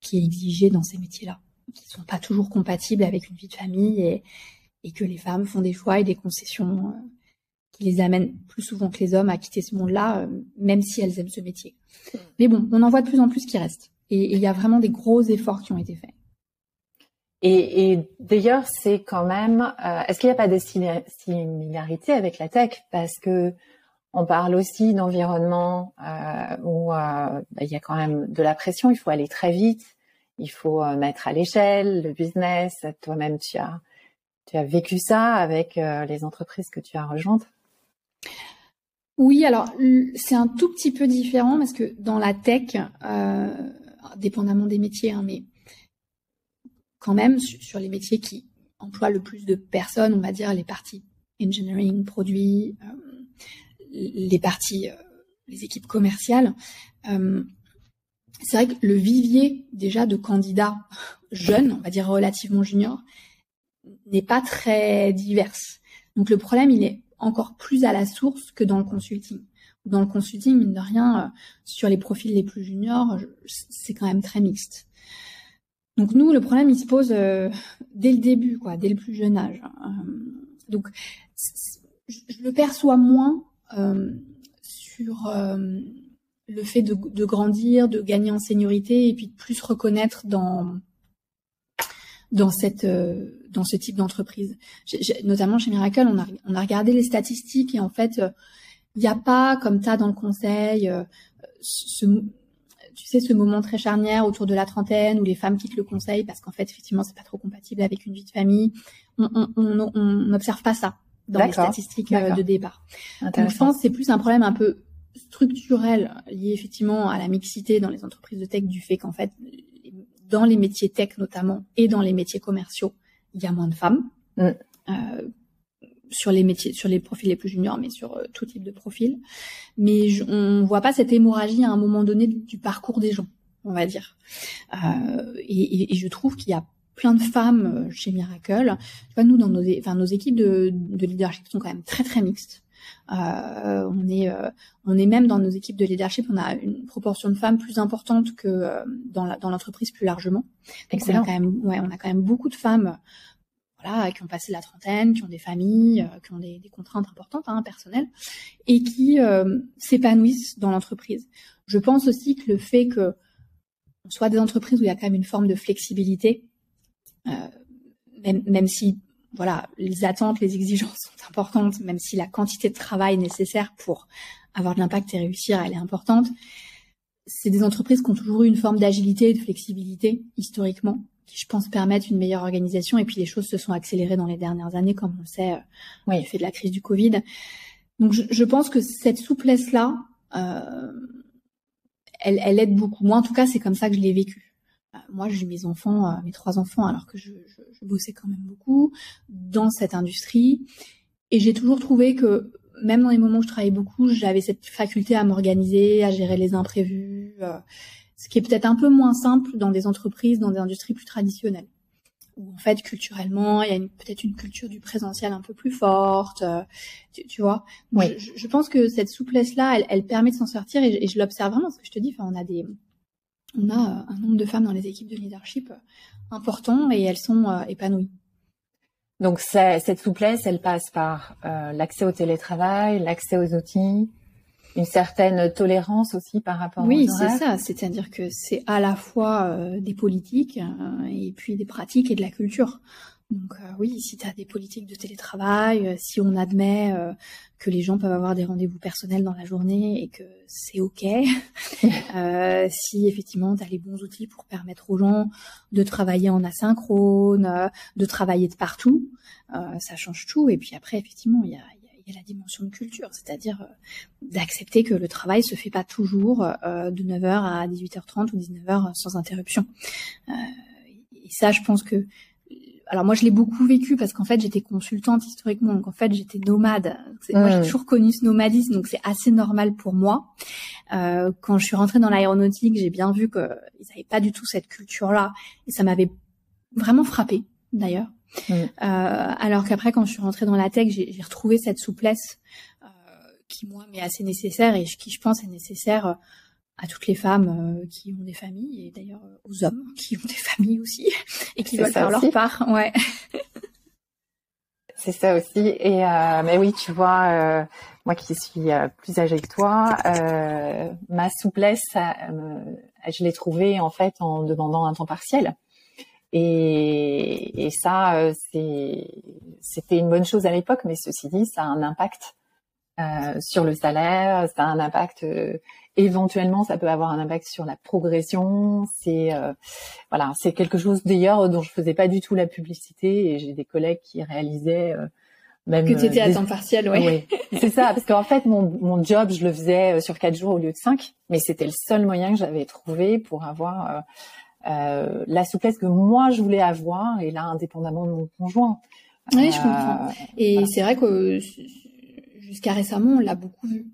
qui est exigé dans ces métiers-là, qui sont pas toujours compatibles avec une vie de famille et, que les femmes font des choix et des concessions euh, qui les amènent plus souvent que les hommes à quitter ce monde-là, euh, même si elles aiment ce métier. Mais bon, on en voit de plus en plus qui restent. Et il y a vraiment des gros efforts qui ont été faits. Et, d'ailleurs, c'est quand même. Euh, Est-ce qu'il n'y a pas de similarité avec la tech? Parce que on parle aussi d'environnement euh, où euh, bah, il y a quand même de la pression. Il faut aller très vite. Il faut euh, mettre à l'échelle le business. Toi-même, tu as tu as vécu ça avec les entreprises que tu as rejointes. Oui, alors c'est un tout petit peu différent parce que dans la tech, dépendamment des métiers, hein, mais quand même sur les métiers qui emploient le plus de personnes, on va dire les parties engineering, produits, les parties, euh, les équipes commerciales, euh, c'est vrai que le vivier déjà de candidats jeunes, on va dire relativement juniors, n'est pas très divers. Donc le problème, il est encore plus à la source que dans le consulting. Dans le consulting, mine de rien, euh, sur les profils les plus juniors, c'est quand même très mixte. Donc nous, le problème, il se pose euh, dès le début, quoi, dès le plus jeune âge. Donc je le perçois moins sur euh, le fait de, de, grandir, de gagner en seniorité et puis de plus reconnaître dans dans cette euh, dans ce type d'entreprise. Notamment chez Miracle, on a on a regardé les statistiques et en fait, il n'y a pas comme ça dans le conseil ce tu sais ce moment très charnière autour de la trentaine où les femmes quittent le conseil parce qu'en fait effectivement c'est pas trop compatible avec une vie de famille. On n'observe pas ça dans les statistiques euh, de départ. Donc, je pense que c'est plus un problème un peu structurel lié effectivement à la mixité dans les entreprises de tech du fait qu'en fait, dans les métiers tech notamment et dans les métiers commerciaux, il y a moins de femmes. Mm. Euh, sur les métiers, sur les profils les plus juniors, mais sur euh, tout type de profil. Mais je, on voit pas cette hémorragie à un moment donné du, parcours des gens, on va dire. Euh, et, et, je trouve qu'il y a plein de femmes euh, chez Miracle. Tu vois, nous, dans nos, enfin, nos équipes de, de leadership sont quand même très très mixtes. Euh, on est, euh, on est même dans nos équipes de leadership, on a une proportion de femmes plus importante que euh, dans, la, dans l'entreprise plus largement. Donc on a quand même, ouais, on a quand même beaucoup de femmes, voilà, qui ont passé la trentaine, qui ont des familles, qui ont des, des contraintes importantes, hein, personnelles, et qui s'épanouissent dans l'entreprise. Je pense aussi que le fait que soit des entreprises où il y a quand même une forme de flexibilité, même, même si voilà, les attentes, les exigences sont importantes, même si la quantité de travail nécessaire pour avoir de l'impact et réussir, elle est importante. C'est des entreprises qui ont toujours eu une forme d'agilité et de flexibilité historiquement, qui je pense permettent une meilleure organisation. Et puis les choses se sont accélérées dans les dernières années, comme on le sait, euh, oui. fait de la crise du Covid. Donc je, je pense que cette souplesse-là, euh, elle, elle aide beaucoup. Moi, en tout cas, c'est comme ça que je l'ai vécu. Euh, moi, j'ai mes enfants, euh, mes trois enfants, alors que je, je, je, bossais quand même beaucoup dans cette industrie. Et j'ai toujours trouvé que même dans les moments où je travaillais beaucoup, j'avais cette faculté à m'organiser, à gérer les imprévus, euh, ce qui est peut-être un peu moins simple dans des entreprises, dans des industries plus traditionnelles, où en fait culturellement il y a peut-être une culture du présentiel un peu plus forte, tu, vois. Oui. Je, pense que cette souplesse là, elle, elle permet de s'en sortir et, je l'observe vraiment parce que je te dis, enfin on a des on a un nombre de femmes dans les équipes de leadership important et elles sont épanouies. Donc cette souplesse, elle passe par euh, l'accès au télétravail, l'accès aux outils, une certaine tolérance aussi par rapport oui, c'est ça. C'est-à-dire que c'est à la fois euh, des politiques euh, et puis des pratiques et de la culture. Donc oui, si tu as des politiques de télétravail, si on admet que les gens peuvent avoir des rendez-vous personnels dans la journée et que c'est OK, si effectivement tu as les bons outils pour permettre aux gens de travailler en asynchrone, de travailler de partout, ça change tout. Et puis après, effectivement, il y a, y a la dimension de culture, c'est-à-dire d'accepter que le travail se fait pas toujours de 9h à 18h30 ou 19h sans interruption. et ça, je pense que alors moi je l'ai beaucoup vécu parce qu'en fait j'étais consultante historiquement, donc en fait j'étais nomade. Moi j'ai toujours connu ce nomadisme, donc c'est assez normal pour moi. Euh, quand je suis rentrée dans l'aéronautique, j'ai bien vu qu'ils n'avaient pas du tout cette culture-là, et ça m'avait vraiment frappé d'ailleurs. Euh, alors qu'après quand je suis rentrée dans la tech, j'ai retrouvé cette souplesse euh, qui moi m'est assez nécessaire et qui je pense est nécessaire à toutes les femmes euh, qui ont des familles et d'ailleurs euh, aux hommes qui ont des familles aussi et qui veulent faire leur part. Ouais. C'est ça aussi. Et euh, mais oui, tu vois, moi qui suis plus âgée que toi, ma souplesse, je l'ai trouvée en fait en demandant un temps partiel. Et, et ça, c'était une bonne chose à l'époque, mais ceci dit, ça a un impact sur le salaire, ça a un impact éventuellement ça peut avoir un impact sur la progression. C'est euh, voilà, c'est quelque chose d'ailleurs dont je faisais pas du tout la publicité et j'ai des collègues qui réalisaient euh, même que tu étais à temps partiel, oui. c'est ça, parce qu'en fait mon, mon job je le faisais euh, sur quatre jours au lieu de cinq, mais c'était le seul moyen que j'avais trouvé pour avoir euh, la souplesse que moi je voulais avoir et là indépendamment de mon conjoint. Oui, je comprends. Et c'est vrai que jusqu'à récemment on l'a beaucoup vu.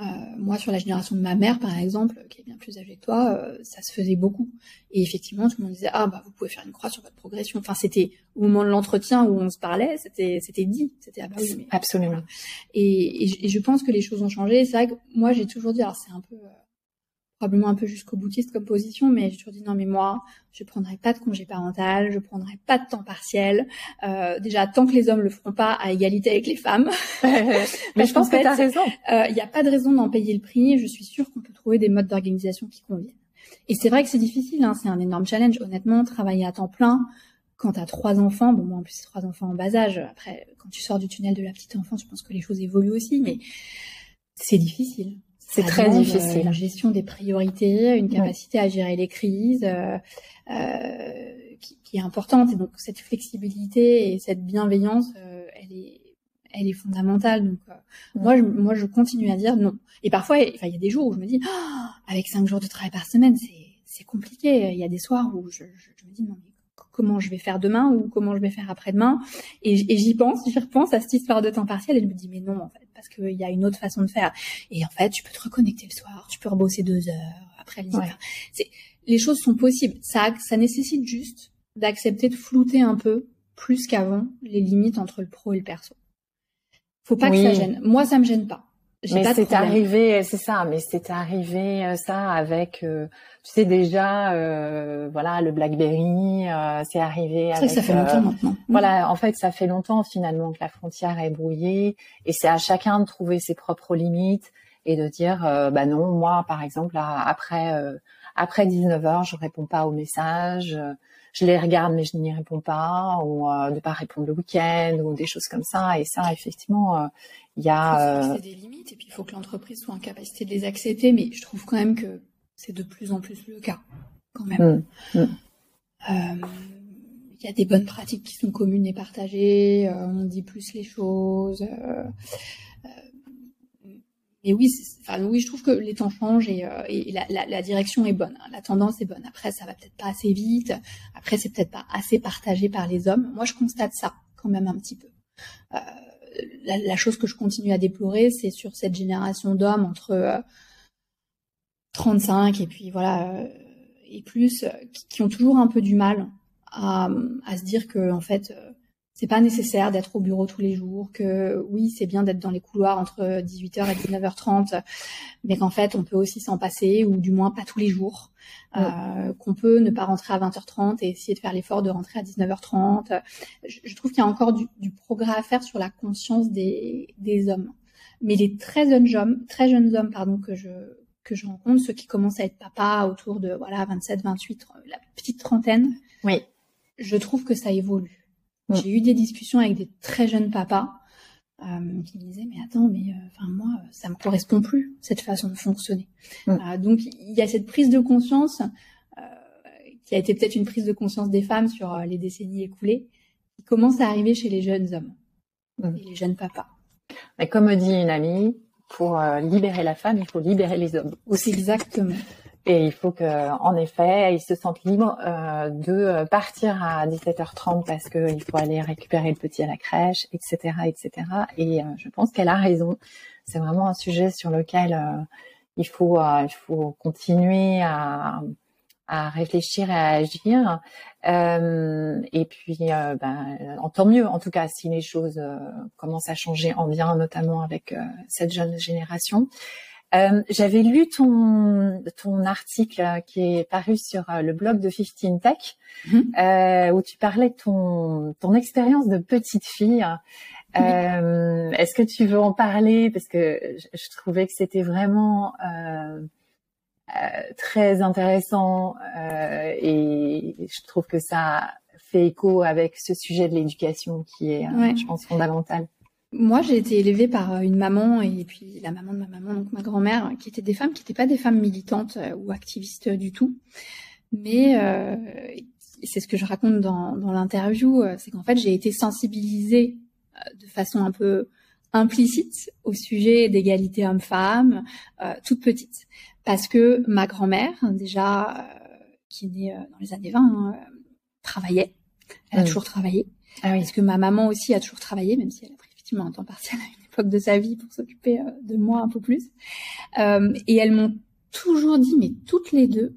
Euh, moi, sur la génération de ma mère, par exemple, qui est bien plus âgée que toi, euh, ça se faisait beaucoup. Et effectivement, tout le monde disait ah bah vous pouvez faire une croix sur votre progression. Enfin, c'était au moment de l'entretien où on se parlait, c'était c'était dit, c'était ah bah oui, absolument. Et, et, je pense que les choses ont changé. C'est vrai que moi, j'ai toujours dit alors c'est un peu euh, probablement un peu jusqu'au boutiste comme position, mais j'ai toujours dit non mais moi, je prendrai pas de congé parental, je prendrai pas de temps partiel. Euh, déjà tant que les hommes le feront pas à égalité avec les femmes. mais je pense que tu as raison. Euh, il n'y a pas de raison d'en payer le prix. Je suis sûre qu'on peut trouver des modes d'organisation qui conviennent. Et c'est vrai que c'est difficile, hein, c'est un énorme challenge. Honnêtement, travailler à temps plein quand tu as trois enfants, bon moi en plus c'est trois enfants en bas âge. Après, quand tu sors du tunnel de la petite enfance, je pense que les choses évoluent aussi, mais c'est difficile. C'est très difficile. Une gestion des priorités, une capacité à gérer les crises euh, euh, qui, qui, est importante. Et donc cette flexibilité et cette bienveillance, euh, elle est elle est fondamentale. Donc euh, moi, je, moi, je continue à dire non. Et parfois, il y a des jours où je me dis, oh, avec cinq jours de travail par semaine, c'est c'est compliqué. Il y a des soirs où je, je, je me dis non, mais comment je vais faire demain ou comment je vais faire après-demain. Et, j'y pense, j'y repense à cette histoire de temps partiel et je me dis mais non en fait parce qu'il y a une autre façon de faire. Et en fait, tu peux te reconnecter le soir, tu peux rebosser deux heures après le C'est les choses sont possibles. Ça, ça nécessite juste d'accepter de flouter un peu plus qu'avant les limites entre le pro et le perso. Faut pas que ça gêne. Moi, ça me gêne pas. Mais c'est arrivé, c'est ça, mais c'est arrivé euh, ça avec, euh, tu sais déjà, euh, voilà, le BlackBerry, euh, c'est arrivé avec. Ça, ça fait longtemps maintenant. Voilà, en fait, ça fait longtemps finalement que la frontière est brouillée, et c'est à chacun de trouver ses propres limites et de dire, bah non, moi par exemple, après après 19 h je réponds pas aux messages je les regarde mais je n'y réponds pas ou euh, de pas répondre le week-end ou des choses comme ça et ça effectivement euh, il y a euh... des limites et puis il faut que l'entreprise soit en capacité de les accepter mais je trouve quand même que c'est de plus en plus le cas quand même mmh, mmh. Euh, il y a des bonnes pratiques qui sont communes et partagées euh, on dit plus les choses mais oui, enfin oui, je trouve que les temps changent et, euh, et la, la, la, direction est bonne. Hein. La tendance est bonne. Après, ça va peut-être pas assez vite. Après, c'est peut-être pas assez partagé par les hommes. Moi, je constate ça quand même un petit peu. Euh, la, la, chose que je continue à déplorer, c'est sur cette génération d'hommes entre euh, 35 et puis voilà euh, et plus, qui, qui, ont toujours un peu du mal à, à, se dire que en fait c'est pas nécessaire d'être au bureau tous les jours, que oui, c'est bien d'être dans les couloirs entre 18h et 19h30, mais qu'en fait, on peut aussi s'en passer, ou du moins pas tous les jours, euh, qu'on peut ne pas rentrer à 20h30 et essayer de faire l'effort de rentrer à 19h30. Je, je trouve qu'il y a encore du, du, progrès à faire sur la conscience des, des hommes. Mais les très jeunes hommes, très jeunes hommes, pardon, que je que je rencontre, ceux qui commencent à être papa autour de voilà 27, 28, la petite trentaine. Oui. Je trouve que ça évolue Mm. J'ai eu des discussions avec des très jeunes papas euh, qui me disaient mais attends mais euh, moi ça me correspond plus cette façon de fonctionner. Mm. Euh, donc il y a cette prise de conscience euh, qui a été peut-être une prise de conscience des femmes sur les décennies écoulées qui commence à arriver chez les jeunes hommes mm. et les jeunes papas. Mais comme dit une amie, pour libérer la femme, il faut libérer les hommes. Aussi exactement. Et il faut que, en effet, ils se sentent libres euh, de partir à 17h30 parce qu'il faut aller récupérer le petit à la crèche, etc., etc. Et euh, je pense qu'elle a raison. C'est vraiment un sujet sur lequel euh, il faut, euh, il faut continuer à, à réfléchir et à agir. et puis, ben, tant mieux, en tout cas, si les choses commencent à changer en bien, notamment avec cette jeune génération. Euh, J'avais lu ton ton article qui est paru sur euh, le blog de 15 Tech, mhm. euh, où tu parlais de ton ton expérience de petite fille. Euh, Est-ce que tu veux en parler? Parce que je, je trouvais que c'était vraiment euh, euh très intéressant et je trouve que ça fait écho avec ce sujet de l'éducation qui est, je pense, fondamental. Moi, j'ai été élevée par euh, une maman et puis la maman de ma maman, donc ma grand-mère, qui étaient des femmes qui n'étaient pas des femmes militantes euh, ou activistes du tout. Mais euh, c'est ce que je raconte dans, dans l'interview, c'est qu'en fait, j'ai été sensibilisée de façon un peu implicite au sujet d'égalité homme-femme, toute petite. Parce que ma grand-mère, déjà, qui est née dans les années 20, hein, travaillait. Elle a toujours travaillé. Ah oui. Parce que ma maman aussi a toujours travaillé, même si elle a effectivement un temps partiel à une époque de sa vie pour s'occuper euh, de moi un peu plus. Euh, et elles m'ont toujours dit, mais toutes les deux,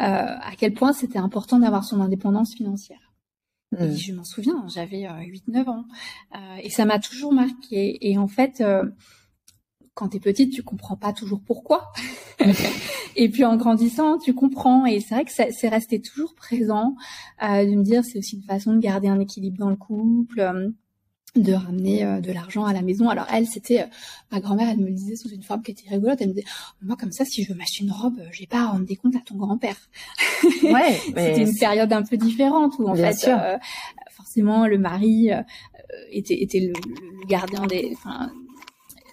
euh, à quel point c'était important d'avoir son indépendance financière. Et hmm. je m'en souviens, j'avais 8-9 ans. et ça m'a toujours marqué. Et en fait, quand t'es petite, tu comprends pas toujours pourquoi. et puis en grandissant, tu comprends. Et c'est vrai que c'est resté toujours présent de me dire c'est aussi une façon de garder un équilibre dans le couple de ramener euh, de l'argent à la maison. Alors elle, c'était euh, ma grand-mère, elle me le disait sous une forme qui était rigolote. Elle me disait moi comme ça, si je veux m'acheter une robe, euh, j'ai pas à rendre des comptes à ton grand-père. Ouais, c'était une période un peu différente où en fait forcément le mari était, était le, le gardien des, enfin,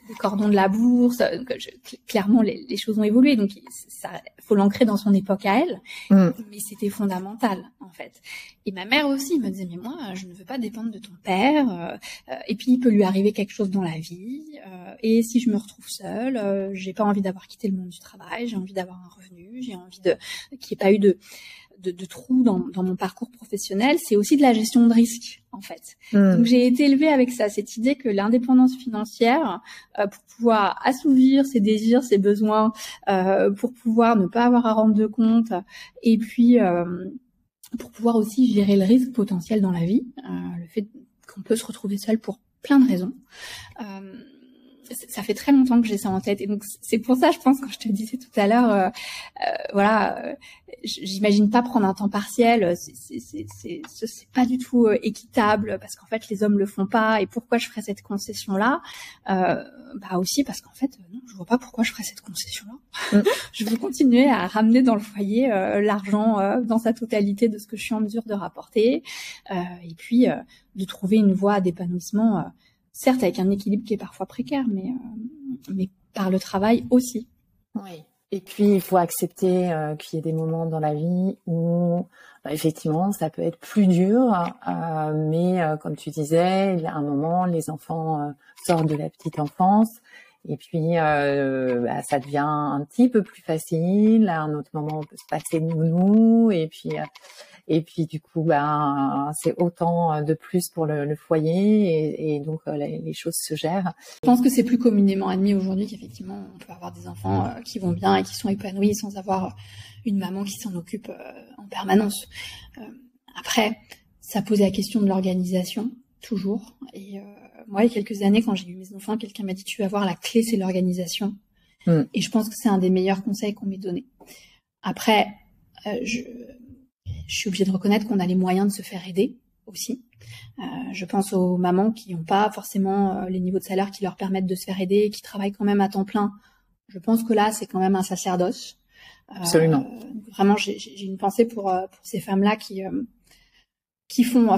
des cordons de la bourse. Donc, clairement, les, les, choses ont évolué. Donc, ça faut l'ancrer dans son époque à elle. Mm. Mais c'était fondamental, en fait. Et ma mère aussi me disait, mais moi, je ne veux pas dépendre de ton père. Euh, et puis, il peut lui arriver quelque chose dans la vie. Euh, et si je me retrouve seule, euh, j'ai pas envie d'avoir quitté le monde du travail. J'ai envie d'avoir un revenu. J'ai envie de qu'il n'y ait pas eu de de, de trous dans, dans, mon parcours professionnel, c'est aussi de la gestion de risque en fait. Hmm. Donc j'ai été élevée avec ça, cette idée que l'indépendance financière, euh, pour pouvoir assouvir ses désirs, ses besoins, euh, pour pouvoir ne pas avoir à rendre de compte, et puis euh, pour pouvoir aussi gérer le risque potentiel dans la vie, euh, le fait qu'on peut se retrouver seul pour plein de raisons. Euh, ça fait très longtemps que j'ai ça en tête. Et donc c'est pour ça je pense quand je te disais tout à l'heure euh, euh, voilà euh, j'imagine pas prendre un temps partiel. C'est c'est pas du tout euh, équitable parce qu'en fait les hommes le font pas. Et pourquoi je ferais cette concession là bah aussi parce qu'en fait non je vois pas pourquoi je ferais cette concession là mm. je veux continuer à ramener dans le foyer l'argent dans sa totalité de ce que je suis en mesure de rapporter. Et puis de trouver une voie d'épanouissement certes avec un équilibre qui est parfois précaire, mais, euh, mais par le travail aussi. Oui. Et puis il faut accepter euh, qu'il y ait des moments dans la vie où bah, effectivement ça peut être plus dur, euh, mais comme tu disais, il y a un moment les enfants sortent de la petite enfance et puis bah, ça devient un petit peu plus facile. À un autre moment on peut se passer de nounou et puis et puis du coup, ben, c'est autant euh, de plus pour le, le foyer et, et donc euh, les, les, choses se gèrent. Je pense que c'est plus communément admis aujourd'hui qu'effectivement on peut avoir des enfants euh, qui vont bien et qui sont épanouis sans avoir une maman qui s'en occupe en permanence. Après, ça posait la question de l'organisation, toujours. Et moi, il y a quelques années, quand j'ai eu mes enfants, quelqu'un m'a dit, tu vas voir, la clé, c'est l'organisation. Mm. Et je pense que c'est un des meilleurs conseils qu'on m'ait donné. Après, je, je suis obligée de reconnaître qu'on a les moyens de se faire aider aussi. Euh, je pense aux mamans qui n'ont pas forcément euh, les niveaux de salaire qui leur permettent de se faire aider et qui travaillent quand même à temps plein. Je pense que là, c'est quand même un sacerdoce. Euh, Absolument. vraiment, j'ai une pensée pour, pour ces femmes-là qui qui font euh,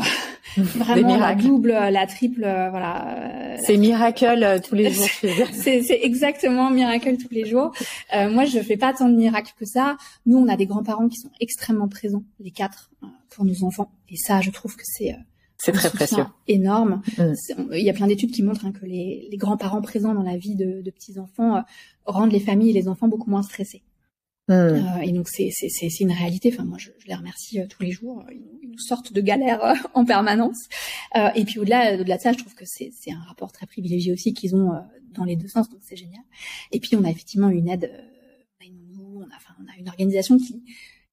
vraiment la double, la triple, euh, voilà. Euh, c'est miracle tous les jours. c'est exactement miracle tous les jours. moi, je fais pas tant de miracles que ça. Nous, on a des grands-parents qui sont extrêmement présents, les quatre, pour nos enfants. Et ça, je trouve que c'est c'est très précieux, énorme. Mm. Il y a plein d'études qui montrent hein, que les, les grands-parents présents dans la vie de, de petits enfants rendent les familles et les enfants beaucoup moins stressés. Mm. Euh, et donc c'est c'est c'est une réalité. Enfin moi je, je les remercie euh, tous les jours. Ils, nous sortent de galères euh, en permanence. et puis au-delà au-delà de ça, je trouve que c'est un rapport très privilégié aussi qu'ils ont dans les deux sens. Donc c'est génial. Et puis on a effectivement une aide. on a, enfin, on a une organisation qui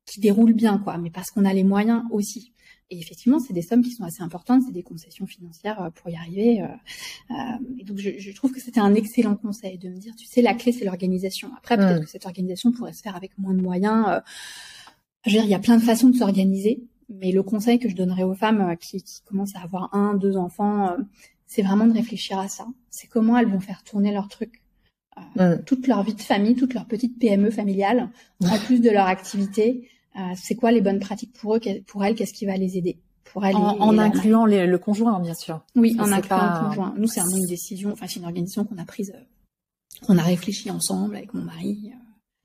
qui déroule bien quoi, mais parce qu'on a les moyens aussi. Et effectivement, c'est des sommes qui sont assez importantes, c'est des concessions financières euh, pour y arriver. Euh, euh, et donc, je, trouve que c'était un excellent conseil de me dire, tu sais, la clé, c'est l'organisation. Après, peut-être mm. que cette organisation pourrait se faire avec moins de moyens. je veux dire, il y a plein de façons de s'organiser, mais le conseil que je donnerais aux femmes qui, commencent à avoir un, deux enfants, c'est vraiment de réfléchir à ça. C'est comment elles vont faire tourner leur truc. Mm. toute leur vie de famille, toute leur petite PME familiale, en plus de leur activité, c'est quoi les bonnes pratiques pour eux, pour elles, qu'est-ce qui va les aider? Pour elles en, incluant le conjoint, bien sûr. Oui, en incluant le conjoint. Nous, c'est vraiment une décision, enfin, c'est une organisation qu'on a prise, euh, qu'on a réfléchi ensemble avec mon mari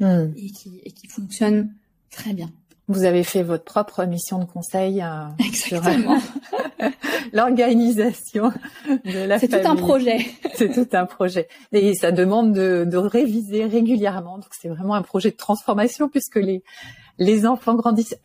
euh, hmm. et, qui, et qui fonctionne très bien. Vous avez fait votre propre mission de conseil sur l'organisation de la famille. C'est tout un projet. c'est tout un projet. Et ça demande de, de réviser régulièrement. Donc c'est vraiment un projet de transformation puisque les les enfants grandissent.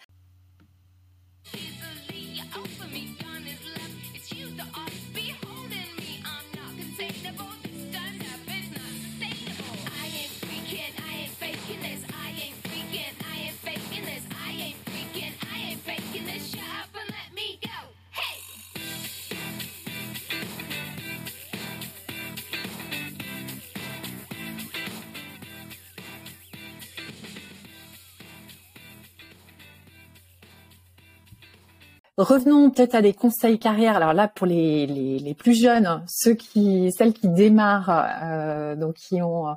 Revenons peut-être à des conseils carrière. Alors là, pour les, les, les plus jeunes, ceux qui, celles qui démarrent, euh, donc qui ont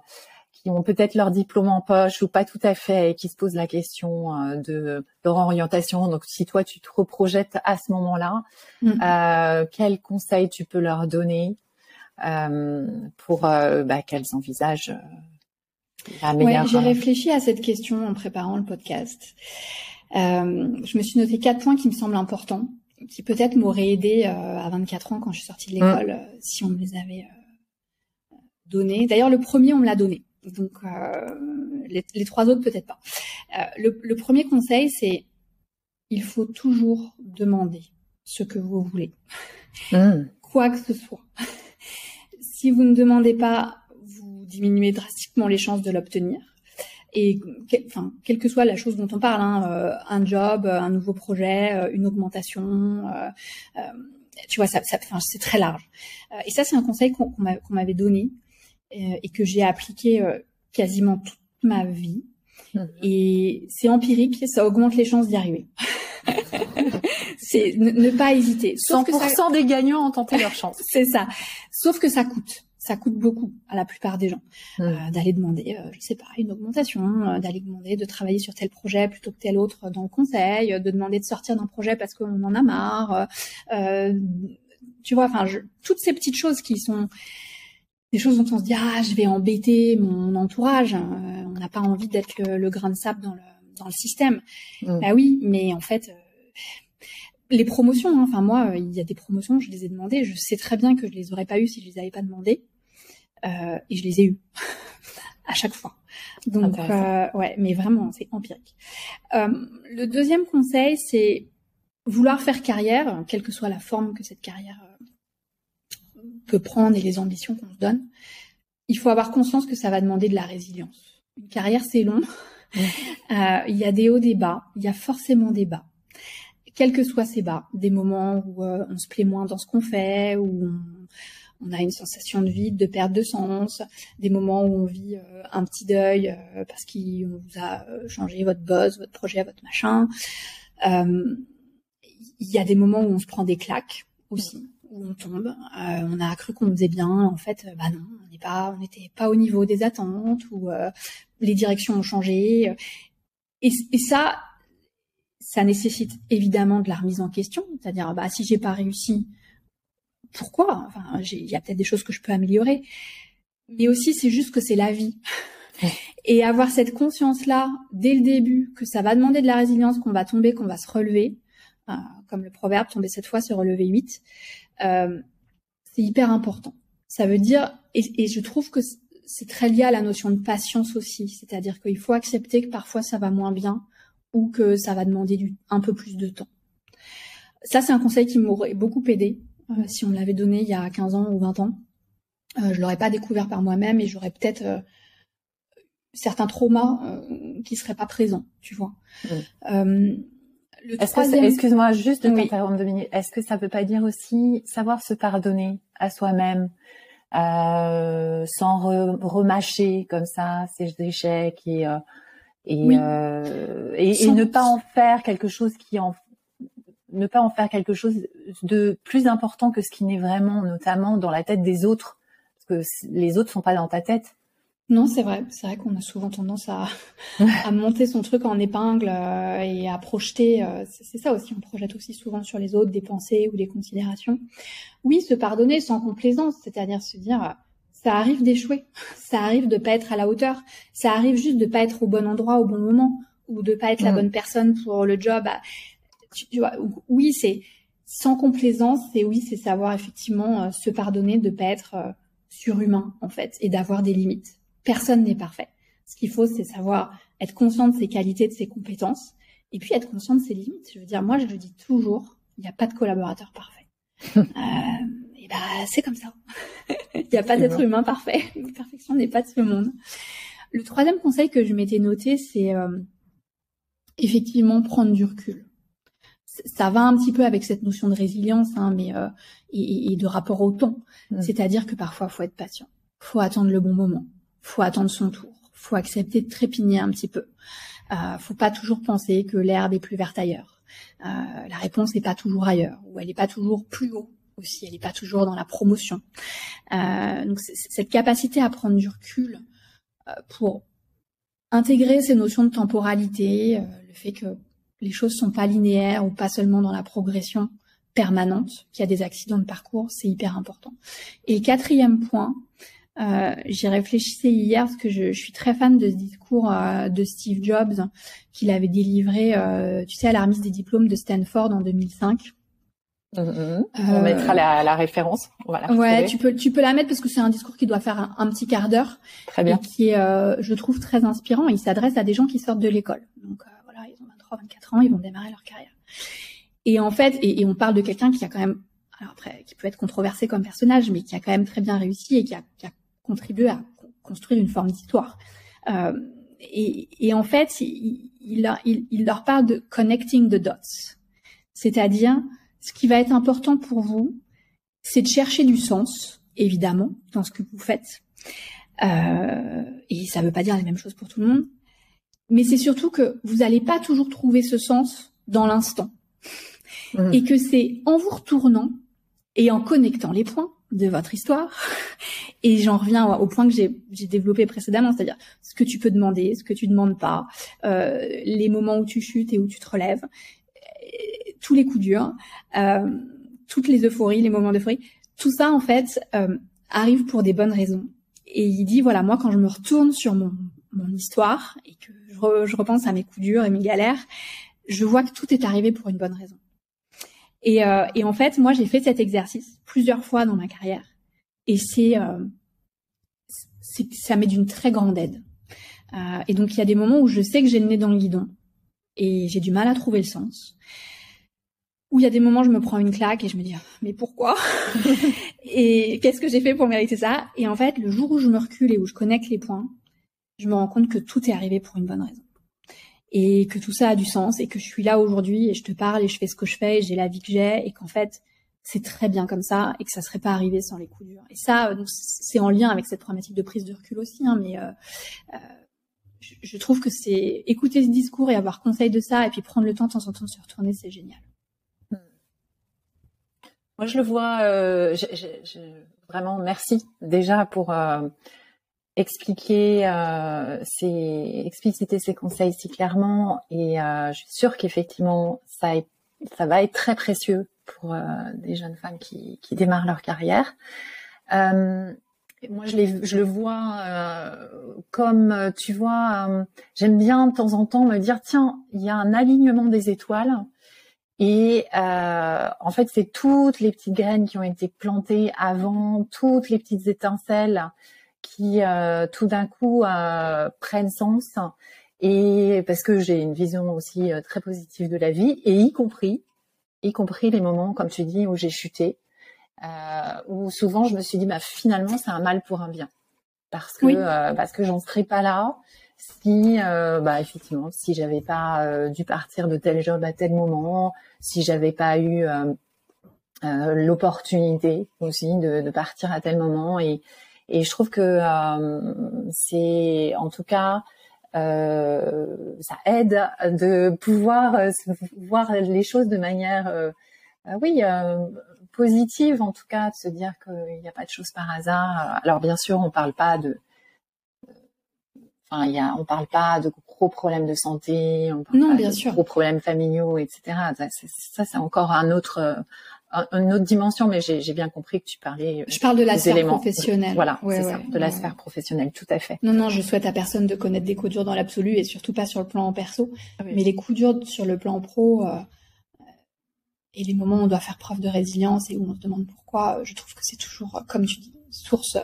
qui ont peut-être leur diplôme en poche ou pas tout à fait et qui se posent la question euh, de leur orientation. Donc si toi tu te reprojettes à ce moment-là, mm. euh, quels conseils tu peux leur donner euh, pour euh, bah, qu'elles envisagent euh, la meilleure. Ouais, j'ai réfléchi à cette question en préparant le podcast. Euh, je me suis noté quatre points qui me semblent importants, qui peut-être m'auraient aidé euh, à 24 ans quand je suis sortie de l'école, mmh. euh, si on me les avait donnés. D'ailleurs, le premier, on me l'a donné. Donc, les, les, trois autres, peut-être pas. Le, le, premier conseil, c'est il faut toujours demander ce que vous voulez, mmh. quoi que ce soit. si vous ne demandez pas, vous diminuez drastiquement les chances de l'obtenir et enfin quelle que soit la chose dont on parle, hein, euh, un job, euh, un nouveau projet, euh, une augmentation, tu vois, ça, ça c'est très large. et ça, c'est un conseil qu'on m'avait donné et que j'ai appliqué quasiment toute ma vie. Mhm. Et c'est empirique, ça augmente les chances d'y arriver. c'est ne, pas hésiter. Sauf 100% que ça... des gagnants ont tenté leur chance. c'est ça. Sauf que ça coûte ça coûte beaucoup à la plupart des gens mmh. euh, d'aller demander, euh, je sais pas, une augmentation, euh, d'aller demander de travailler sur tel projet plutôt que tel autre dans le conseil, de demander de sortir d'un projet parce qu'on en a marre. tu vois, enfin, toutes ces petites choses qui sont des choses dont on se dit ah je vais embêter mon entourage, on n'a pas envie d'être le, grain de sable dans le dans le système. Mmh. Bah oui, mais en fait les promotions, hein, enfin moi, il y a des promotions, je les ai demandées, je sais très bien que je les aurais pas eues si je les avais pas demandées. Euh, et je les ai eus à chaque fois. Donc euh, ouais, mais vraiment c'est empirique. Euh, le deuxième conseil, c'est vouloir faire carrière, quelle que soit la forme que cette carrière euh, peut prendre et les ambitions qu'on se donne. Il faut avoir conscience que ça va demander de la résilience. Une carrière c'est long. Euh, il y a des hauts, des bas. Il y a forcément des bas quels que soient ces bas, des moments où on se plaît moins dans ce qu'on fait, où on, a une sensation de vide, de perte de sens, des moments où on vit un petit deuil parce qu'on vous a changé votre boss, votre projet, votre machin. Il y a des moments où on se prend des claques aussi où on tombe. Euh, on a cru qu'on faisait bien, en fait, euh, bah non, on n'est pas, on n'était pas au niveau des attentes ou euh, les directions ont changé. Et, et, ça, ça nécessite évidemment de la remise en question, c'est-à-dire, bah si j'ai pas réussi, pourquoi? Enfin, il y a peut-être des choses que je peux améliorer, mais aussi c'est juste que c'est la vie. Et avoir cette conscience-là dès le début que ça va demander de la résilience, qu'on va tomber, qu'on va se relever, comme le proverbe tomber cette fois, se relever huit, euh, c'est hyper important. Ça veut dire, et, je trouve que c'est très lié à la notion de patience aussi, c'est-à-dire qu'il faut accepter que parfois ça va moins bien ou que ça va demander du, un peu plus de temps. Ça, c'est un conseil qui m'aurait beaucoup aidé. euh, si on me l'avait donné il y a 15 ans ou 20 ans. Euh, je l'aurais pas découvert par moi-même et j'aurais peut-être euh, certains traumas euh, qui seraient pas présents, tu vois. Excuse-moi juste de t'interrompre minutes. Est-ce que ça veut pas dire aussi savoir se pardonner à soi-même euh, sans remâcher comme ça ses échecs et euh, et, euh, et, ne pas en faire quelque chose qui en ne pas en faire quelque chose de plus important que ce qui n'est vraiment, notamment dans la tête des autres, parce que les autres sont pas dans ta tête. Non, c'est vrai. C'est vrai qu'on a souvent tendance à, à, monter son truc en épingle euh, et à projeter. Euh, c'est ça aussi, on projette aussi souvent sur les autres des pensées ou des considérations. Oui, se pardonner sans complaisance, c'est-à-dire se dire, euh, ça arrive d'échouer, ça arrive de pas être à la hauteur, ça arrive juste de pas être au bon endroit au bon moment ou de pas être la bonne personne pour le job. Tu, vois, oui, c'est sans complaisance et oui, c'est savoir effectivement se pardonner de pas être surhumain en fait et d'avoir des limites. Personne n'est parfait. Ce qu'il faut, c'est savoir être conscient de ses qualités, de ses compétences, et puis être conscient de ses limites. Je veux dire, moi, je le dis toujours, il n'y a pas de collaborateur parfait. euh, et bah, c'est comme ça. il n'y a pas d'être humain parfait. La perfection n'est pas de ce monde. Le troisième conseil que je m'étais noté, c'est euh, effectivement prendre du recul. Ça va un petit peu avec cette notion de résilience, hein, mais euh, et, de rapport au temps. Mm. C'est-à-dire que parfois, faut être patient. Faut attendre le bon moment faut attendre son tour, faut accepter de trépigner un petit peu. Euh, faut pas toujours penser que l'herbe est plus verte ailleurs. Euh, la réponse n'est pas toujours ailleurs, ou elle n'est pas toujours plus haut aussi, elle n'est pas toujours dans la promotion. Euh, donc cette capacité à prendre du recul euh, pour intégrer ces notions de temporalité, euh, le fait que les choses sont pas linéaires ou pas seulement dans la progression permanente, qu'il y a des accidents de parcours, c'est hyper important. Et quatrième point, euh, J'y réfléchissais hier parce que je, je, suis très fan de ce discours euh, de Steve Jobs qu'il avait délivré, euh, tu sais, à la remise des diplômes de Stanford en 2005. Mm-hmm. On mettra la, la référence. Voilà. Ouais, tu peux tu peux la mettre parce que c'est un discours qui doit faire un, petit quart d'heure. Très bien. Et qui est, je trouve, très inspirant. Il s'adresse à des gens qui sortent de l'école. Donc ont 23, 24 ans, ils vont démarrer leur carrière. Et en fait, et, on parle de quelqu'un qui a quand même alors après, qui peut être controversé comme personnage, mais qui a quand même très bien réussi et qui a, contribuer à construire une forme d'histoire. Euh, et, en fait, il, leur parle de connecting the dots, c'est-à-dire ce qui va être important pour vous, c'est de chercher du sens, évidemment, dans ce que vous faites. Euh, et ça ne veut pas dire la même chose pour tout le monde, mais c'est surtout que vous n'allez pas toujours trouver ce sens dans l'instant, mmh. et que c'est en vous retournant et en connectant les points de votre histoire. Et j'en reviens au point que j'ai développé précédemment, c'est-à-dire ce que tu peux demander, ce que tu demandes pas, euh, les moments où tu chutes et où tu te relèves, euh, tous les coups durs, euh, toutes les euphories, les moments d'euphorie, tout ça en fait euh, arrive pour des bonnes raisons. Et il dit voilà moi quand je me retourne sur mon, mon histoire et que je, je repense à mes coups durs et mes galères, je vois que tout est arrivé pour une bonne raison. Et, euh, et en fait, moi, j'ai fait cet exercice plusieurs fois dans ma carrière. Et c'est, euh, ça m'est d'une très grande aide. Euh, et donc, il y a des moments où je sais que j'ai le nez dans le guidon et j'ai du mal à trouver le sens. Où il y a des moments où je me prends une claque et je me dis mais pourquoi? Et qu'est-ce que j'ai fait pour mériter ça? Et en fait, le jour où je me recule et où je connecte les points, je me rends compte que tout est arrivé pour une bonne raison. et que tout ça a du sens et que je suis là aujourd'hui et je te parle et je fais ce que je fais et j'ai la vie que j'ai et qu'en fait c'est très bien comme ça et que ça serait pas arrivé sans les coups durs. Et ça, euh, c'est en lien avec cette problématique de prise de recul aussi, hein, mais euh, euh, je, trouve que c'est écouter ce discours et avoir conseil de ça et puis prendre le temps de temps en temps de se retourner, c'est génial. Moi, je le vois. Euh, vraiment, merci déjà pour euh, expliquer, euh, expliciter ces conseils si clairement. Et euh, je suis sûre qu'effectivement, ça, va être très précieux pour euh, des jeunes femmes qui, démarrent leur carrière. Euh, moi, je, le vois comme, tu vois, j'aime bien de temps en temps me dire, tiens, il y a un alignement des étoiles et en fait, c'est toutes les petites graines qui ont été plantées avant, toutes les petites étincelles qui euh, tout d'un coup euh, prennent sens. Et parce que j'ai une vision aussi euh, très positive de la vie, et y compris, y compris les moments, comme tu dis, où j'ai chuté, où souvent je me suis dit, bah finalement, c'est un mal pour un bien, parce que euh, parce que j'en serais pas là si euh, bah effectivement si j'avais pas euh, dû partir de tel job à tel moment si j'avais pas eu euh l'opportunité aussi de, de, partir à tel moment et et je trouve que euh, c'est en tout cas ça aide de pouvoir voir les choses de manière oui positive en tout cas de se dire qu'il n'y a pas de choses par hasard alors bien sûr on parle pas de Enfin, il y a, on parle pas de gros problèmes de santé, on parle non, pas bien de sûr. gros problèmes familiaux, etc. Ça, c'est encore un autre, euh, une autre dimension, mais j'ai bien compris que tu parlais. Euh, je parle de la sphère éléments. professionnelle. Voilà, c'est ça, de la sphère professionnelle, tout à fait. Non, non, je souhaite à personne de connaître des coups durs dans l'absolu et surtout pas sur le plan perso, ah oui. mais les coups durs sur le plan pro. Euh, et les moments où on doit faire preuve de résilience et où on se demande pourquoi, je trouve que c'est toujours, comme tu dis, source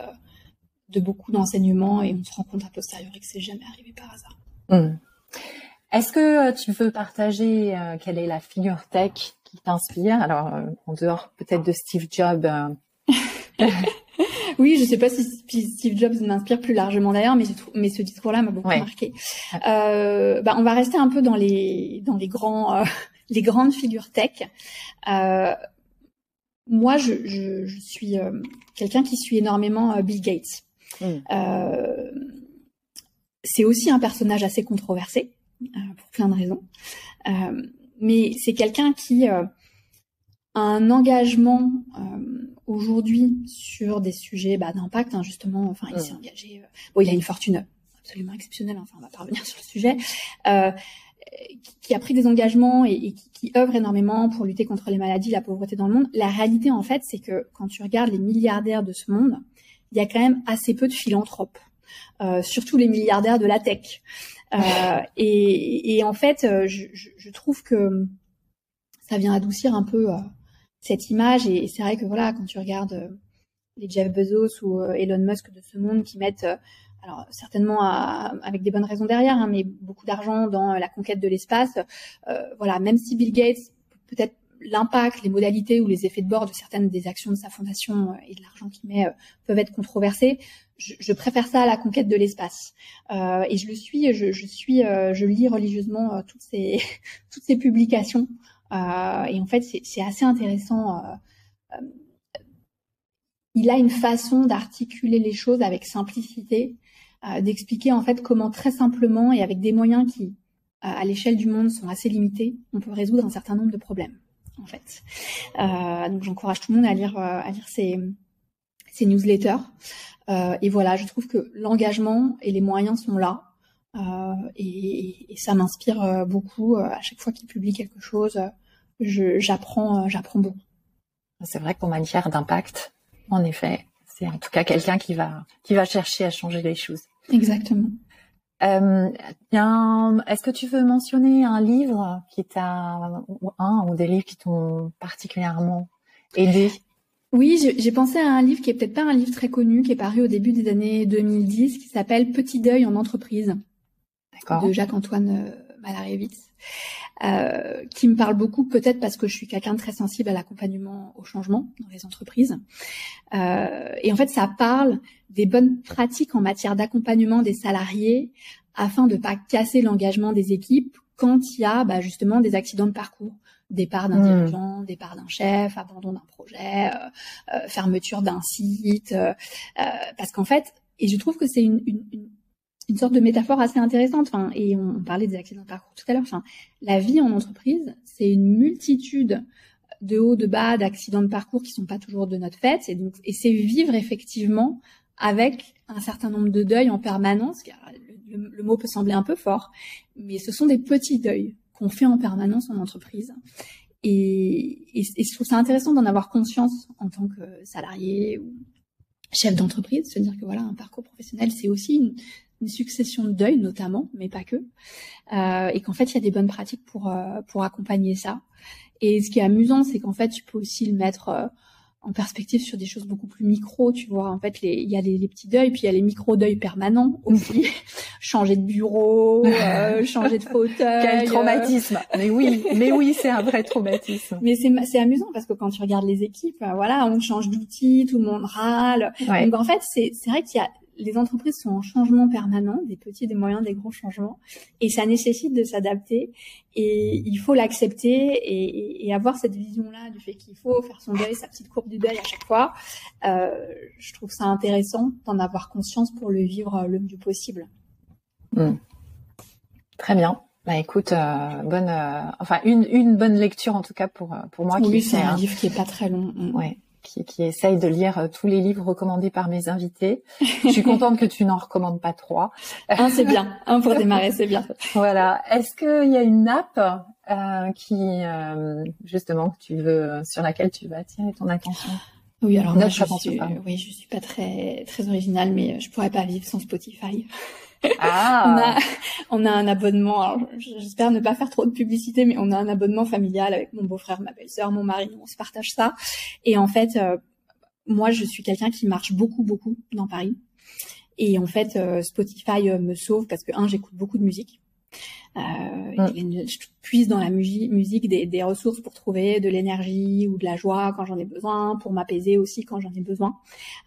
de beaucoup d'enseignements et on se rend compte a posteriori que c'est jamais arrivé par hasard. Mmh. Est-ce que euh, tu veux partager euh, quelle est la figure tech qui t'inspire Alors, euh, en dehors peut-être de Steve Jobs. Euh... oui, je sais pas si Steve Jobs m'inspire plus largement d'ailleurs, mais, mais ce discours-là m'a beaucoup ouais. marqué. Euh, bah, on va rester un peu dans les dans les grands les grandes figures tech. moi, je, je, je suis quelqu'un qui suit énormément Bill Gates. Euh, c'est aussi un personnage assez controversé euh, pour plein de raisons, euh, mais c'est quelqu'un qui a un engagement aujourd'hui sur des sujets bah, d'impact, hein, justement. Enfin, il mmh. s'est engagé. bon, il a une fortune absolument exceptionnelle. Enfin, on va pas revenir sur le sujet. qui a pris des engagements et, et qui, qui, œuvre énormément pour lutter contre les maladies, la pauvreté dans le monde. La réalité, en fait, c'est que quand tu regardes les milliardaires de ce monde, il y a quand même assez peu de philanthropes, euh, surtout les milliardaires de la tech. Euh, et, en fait, euh, je, trouve que ça vient adoucir un peu euh, cette image. Et, c'est vrai que voilà, quand tu regardes les Jeff Bezos ou Elon Musk de ce monde qui mettent alors certainement avec des bonnes raisons derrière, hein, mais beaucoup d'argent dans la conquête de l'espace. Voilà, même si Bill Gates peut-être l'impact, les modalités ou les effets de bord de certaines des actions de sa fondation euh, et de l'argent qu'il met euh, peuvent être controversés. Je, je, préfère ça à la conquête de l'espace. Euh, et je le suis, je, je suis, euh, je lis religieusement euh, toutes ces toutes ces publications. Et en fait, c'est assez intéressant. il a une façon d'articuler les choses avec simplicité, d'expliquer en fait comment très simplement et avec des moyens qui à l'échelle du monde sont assez limités, on peut résoudre un certain nombre de problèmes en fait. Euh, donc j'encourage tout le monde à lire euh, à lire ces, ces newsletters. Euh, et voilà, je trouve que l'engagement et les moyens sont là. Et, et, ça m'inspire beaucoup. À chaque fois qu'il publie quelque chose, j'apprends j'apprends beaucoup. C'est vrai qu'en matière d'impact, en effet, c'est en tout cas quelqu'un qui va qui va chercher à changer les choses. Exactement. Euh, Est-ce que tu veux mentionner un livre qui t'a, ou un ou des livres qui t'ont particulièrement aidé? Oui, j'ai pensé à un livre qui est peut-être pas un livre très connu, qui est paru au début des années 2010, qui s'appelle Petit deuil en entreprise, de Jacques-Antoine euh, Malarevitz. Euh, qui me parle beaucoup, peut-être parce que je suis quelqu'un de très sensible à l'accompagnement au changement dans les entreprises. Euh, et en fait, ça parle des bonnes pratiques en matière d'accompagnement des salariés afin de pas casser l'engagement des équipes quand il y a bah, justement des accidents de parcours départ d'un mmh. dirigeant, départ d'un chef, abandon d'un projet, euh, euh, fermeture d'un site, euh, parce qu'en fait, et je trouve que c'est une, une, une, sorte de métaphore assez intéressante. Enfin, et on, parlait des accidents de parcours tout à l'heure. Enfin, la vie en entreprise, c'est une multitude de hauts, de bas, d'accidents de parcours qui sont pas toujours de notre fait. Et donc, et c'est vivre effectivement avec un certain nombre de deuils en permanence. Le, mot peut sembler un peu fort, mais ce sont des petits deuils qu'on fait en permanence en entreprise. Et, et, je trouve ça intéressant d'en avoir conscience en tant que salarié ou chef d'entreprise, se dire que voilà, un parcours professionnel, c'est aussi une, une, succession de deuil notamment, mais pas que, euh, et qu'en fait, il y a des bonnes pratiques pour euh, pour accompagner ça. Et ce qui est amusant, c'est qu'en fait, tu peux aussi le mettre euh, en perspective sur des choses beaucoup plus micro, tu vois. En fait, il y a les, petits deuils, puis il y a les micro-deuils permanents aussi. changer de bureau, euh, changer de fauteuil. Quel euh. traumatisme Mais oui, mais oui, c'est un vrai traumatisme. Mais c'est c'est amusant parce que quand tu regardes les équipes, euh, voilà, on change d'outil, tout le monde râle. Donc en fait, c'est c'est vrai qu'il y a les entreprises sont en changement permanent, des petits, des moyens, des gros changements, et ça nécessite de s'adapter. Et il faut l'accepter et, et, avoir cette vision-là du fait qu'il faut faire son deuil, sa petite courbe du deuil à chaque fois. Euh, je trouve ça intéressant d'en avoir conscience pour le vivre le mieux possible. Hmm. Très bien. Bah écoute, euh, bonne, euh, enfin une, une bonne lecture en tout cas pour pour moi. Oui, c'est un livre qui est pas très long. Hmm. Ouais qui, qui essaye de lire euh, tous les livres recommandés par mes invités. Je suis contente que tu n'en recommandes pas trois. Un, c'est bien. Un pour démarrer, c'est bien. Voilà. Est-ce qu'il y a une app euh, qui, euh, justement, tu veux, sur laquelle tu veux attirer ton attention? Oui, alors moi, je suis, oui, je suis pas très très originale, mais je pourrais pas vivre sans Spotify. Ah. on, a, on a un abonnement. J'espère ne pas faire trop de publicité, mais on a un abonnement familial avec mon beau-frère, ma belle-sœur, mon mari. On se partage ça. Et en fait, euh, moi, je suis quelqu'un qui marche beaucoup, beaucoup dans Paris. Et en fait, euh, Spotify euh, me sauve parce que un, j'écoute beaucoup de musique. Euh, je puise dans la musique des, des, ressources pour trouver de l'énergie ou de la joie quand j'en ai besoin, pour m'apaiser aussi quand j'en ai besoin.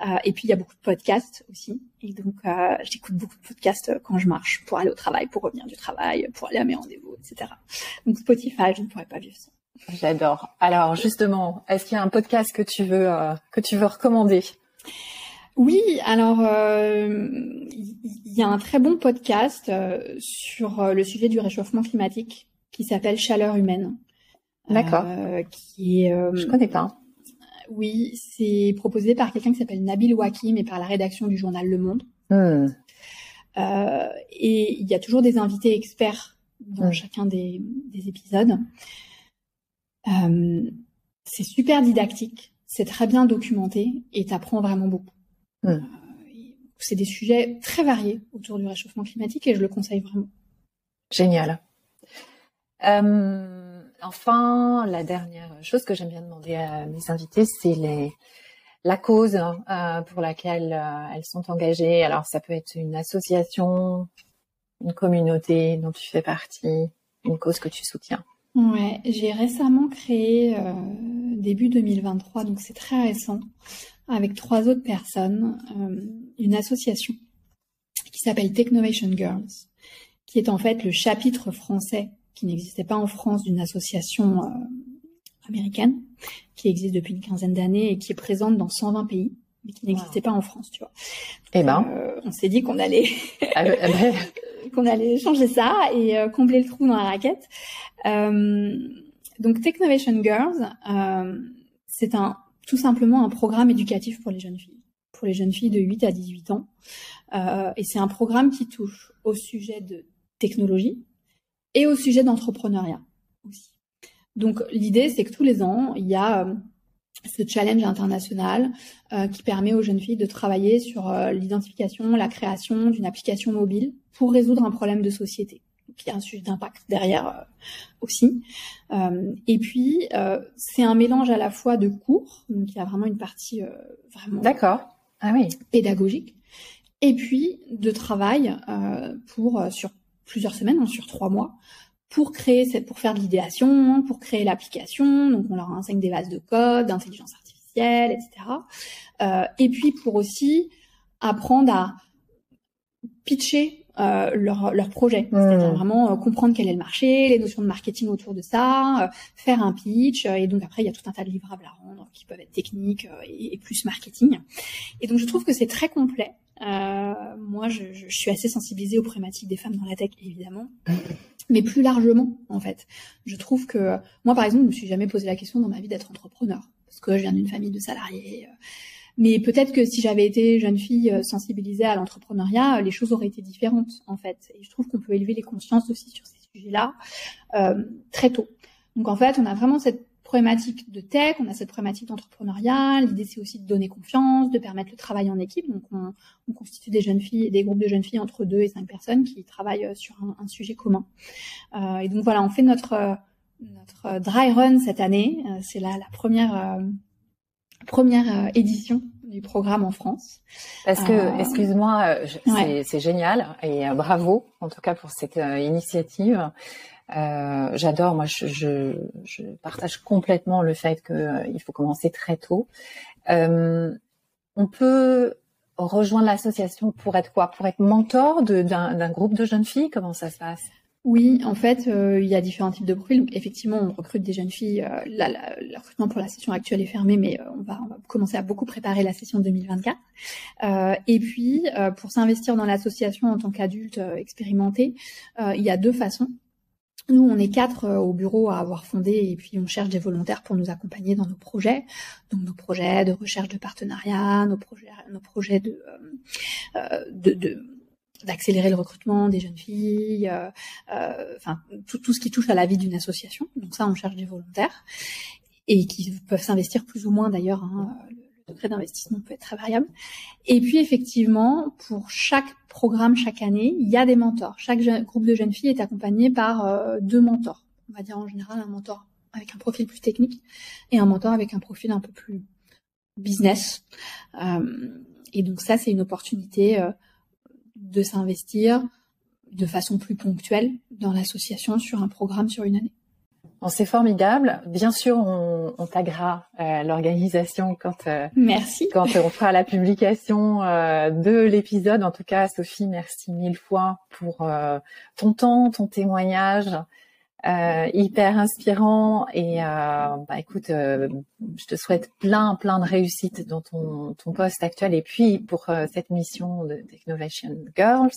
Euh, et puis il y a beaucoup de podcasts aussi, et donc euh, j'écoute beaucoup de podcasts quand je marche, pour aller au travail, pour revenir du travail, pour aller à mes rendez-vous, etc. Donc Spotify, je ne pourrais pas vivre sans. J'adore. Alors justement, est-ce qu'il y a un podcast que tu veux euh, que tu veux recommander? Oui, alors euh, il y a un très bon podcast euh, sur euh, le sujet du réchauffement climatique qui s'appelle Chaleur humaine. D'accord. qui est. Je connais pas. Oui, c'est proposé par quelqu'un qui s'appelle Nabil Wakim et par la rédaction du journal Le Monde. Hmm. et il y a toujours des invités experts dans hmm. chacun des, des épisodes. c'est super didactique, c'est très bien documenté et t'apprends vraiment beaucoup. Euh, c'est des sujets très variés autour du réchauffement climatique et je le conseille vraiment. Génial. Euh, enfin, la dernière chose que j'aime bien demander à mes invités, c'est les, la cause euh, pour laquelle elles sont engagées. Alors, ça peut être une association, une communauté dont tu fais partie, une cause que tu soutiens. Ouais, j'ai récemment créé début 2023, donc c'est très récent, avec trois autres personnes euh, une association qui s'appelle Technovation Girls, qui est en fait le chapitre français qui n'existait pas en France d'une association euh, américaine qui existe depuis une quinzaine d'années et qui est présente dans 120 pays mais qui n'existait pas en France, tu vois. Eh ben, euh, on s'est dit qu'on allait ah qu'on allait changer ça et combler le trou dans la raquette. donc Technovation Girls, c'est un tout simplement un programme éducatif pour les jeunes filles, pour les jeunes filles de 8 à 18 ans. Euh, et c'est un programme qui touche au sujet de technologie et au sujet d'entrepreneuriat aussi. Donc l'idée, c'est que tous les ans, il y a euh, ce challenge international euh, qui permet aux jeunes filles de travailler sur l'identification, la création d'une application mobile pour résoudre un problème de société qui a un sujet d'impact derrière euh, aussi. Euh, et puis, euh, c'est un mélange à la fois de cours, donc il y a vraiment une partie vraiment D'accord. Ah oui. pédagogique, et puis de travail pour sur plusieurs semaines, hein, sur trois mois, pour créer, pour faire de l'idéation, pour créer l'application. Donc, on leur enseigne des bases de code, d'intelligence artificielle, etc. Euh, et puis pour aussi apprendre à pitcher euh, leur, leur projet, mmh. c'est-à-dire vraiment euh, comprendre quel est le marché, les notions de marketing autour de ça, euh, faire un pitch, et donc après il y a tout un tas de livrables à rendre qui peuvent être techniques et, plus marketing. Et donc je trouve que c'est très complet. moi, je, je, suis assez sensibilisée aux problématiques des femmes dans la tech, évidemment, mais plus largement en fait. Je trouve que moi, par exemple, je me suis jamais posé la question dans ma vie d'être entrepreneur parce que je viens d'une famille de salariés. Mais peut-être que si j'avais été jeune fille euh, sensibilisée à l'entrepreneuriat, euh, les choses auraient été différentes en fait. Et je trouve qu'on peut élever les consciences aussi sur ces sujets-là euh, très tôt. Donc en fait, on a vraiment cette problématique de tech, on a cette problématique d'entrepreneuriat. L'idée c'est aussi de donner confiance, de permettre le travail en équipe. Donc on, on, constitue des jeunes filles, des groupes de jeunes filles entre deux et cinq personnes qui travaillent euh, sur un, sujet commun. Euh, et donc voilà, on fait notre notre dry run cette année. c'est la, la première première euh, édition du programme en France. Parce que, euh, excuse-moi, euh, c'est génial et bravo en tout cas pour cette initiative. J'adore, moi je, je, je, partage complètement le fait qu'il faut commencer très tôt. on peut rejoindre l'association pour être quoi? Pour être mentor d'un groupe de jeunes filles? Comment ça se passe? Oui, en fait, euh, il y a différents types de profils. Donc, effectivement, on recrute des jeunes filles. Euh, là, le recrutement pour la session actuelle est fermé, mais euh, on, va, on, va, commencer à beaucoup préparer la session 2024. et puis, pour s'investir dans l'association en tant qu'adulte expérimenté, il y a deux façons. Nous, on est quatre au bureau à avoir fondé et puis on cherche des volontaires pour nous accompagner dans nos projets. Donc nos projets de recherche de partenariat, nos projets, nos projets de, de, de d'accélérer le recrutement des jeunes filles, euh, euh, enfin tout, tout, ce qui touche à la vie d'une association. Donc ça, on cherche des volontaires et qui peuvent s'investir plus ou moins d'ailleurs. Hein, le degré d'investissement peut être très variable. Et puis effectivement, pour chaque programme chaque année, il y a des mentors. Chaque groupe de jeunes filles est accompagné par euh, deux mentors. On va dire en général un mentor avec un profil plus technique et un mentor avec un profil un peu plus business. Euh, et donc ça, c'est une opportunité euh, de s'investir de façon plus ponctuelle dans l'association sur un programme sur une année. c'est formidable. Bien sûr, on, on taguera euh, l'organisation quand euh, merci quand on fera la publication euh, de l'épisode. En tout cas, Sophie, merci mille fois pour ton temps, ton témoignage. Hyper inspirant et bah écoute, je te souhaite plein plein de réussite dans ton ton poste actuel et puis pour cette mission de Technovation Girls.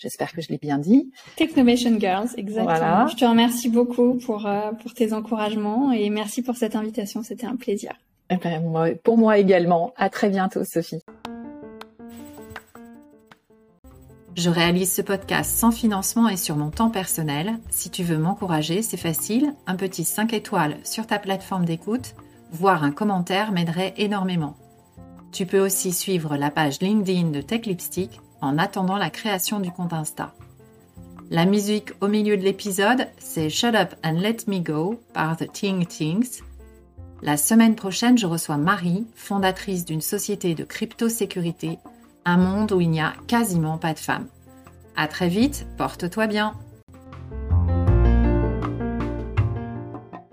J'espère que je l'ai bien dit. Technovation Girls, exactement. Je te remercie beaucoup pour, euh, pour tes encouragements et merci pour cette invitation. C'était un plaisir. Eh ben, pour moi également. À très bientôt, Sophie. Je réalise ce podcast sans financement et sur mon temps personnel. Si tu veux m'encourager, c'est facile. Un petit 5 étoiles sur ta plateforme d'écoute, voire un commentaire m'aiderait énormément. Tu peux aussi suivre la page LinkedIn de Tech Lipstick en attendant la création du compte Insta. La musique au milieu de l'épisode, c'est Shut Up and Let Me Go par The Ting Tings. La semaine prochaine, je reçois Marie, fondatrice d'une société de crypto-sécurité, un monde où il n'y a quasiment pas de femmes. À très vite, porte-toi bien!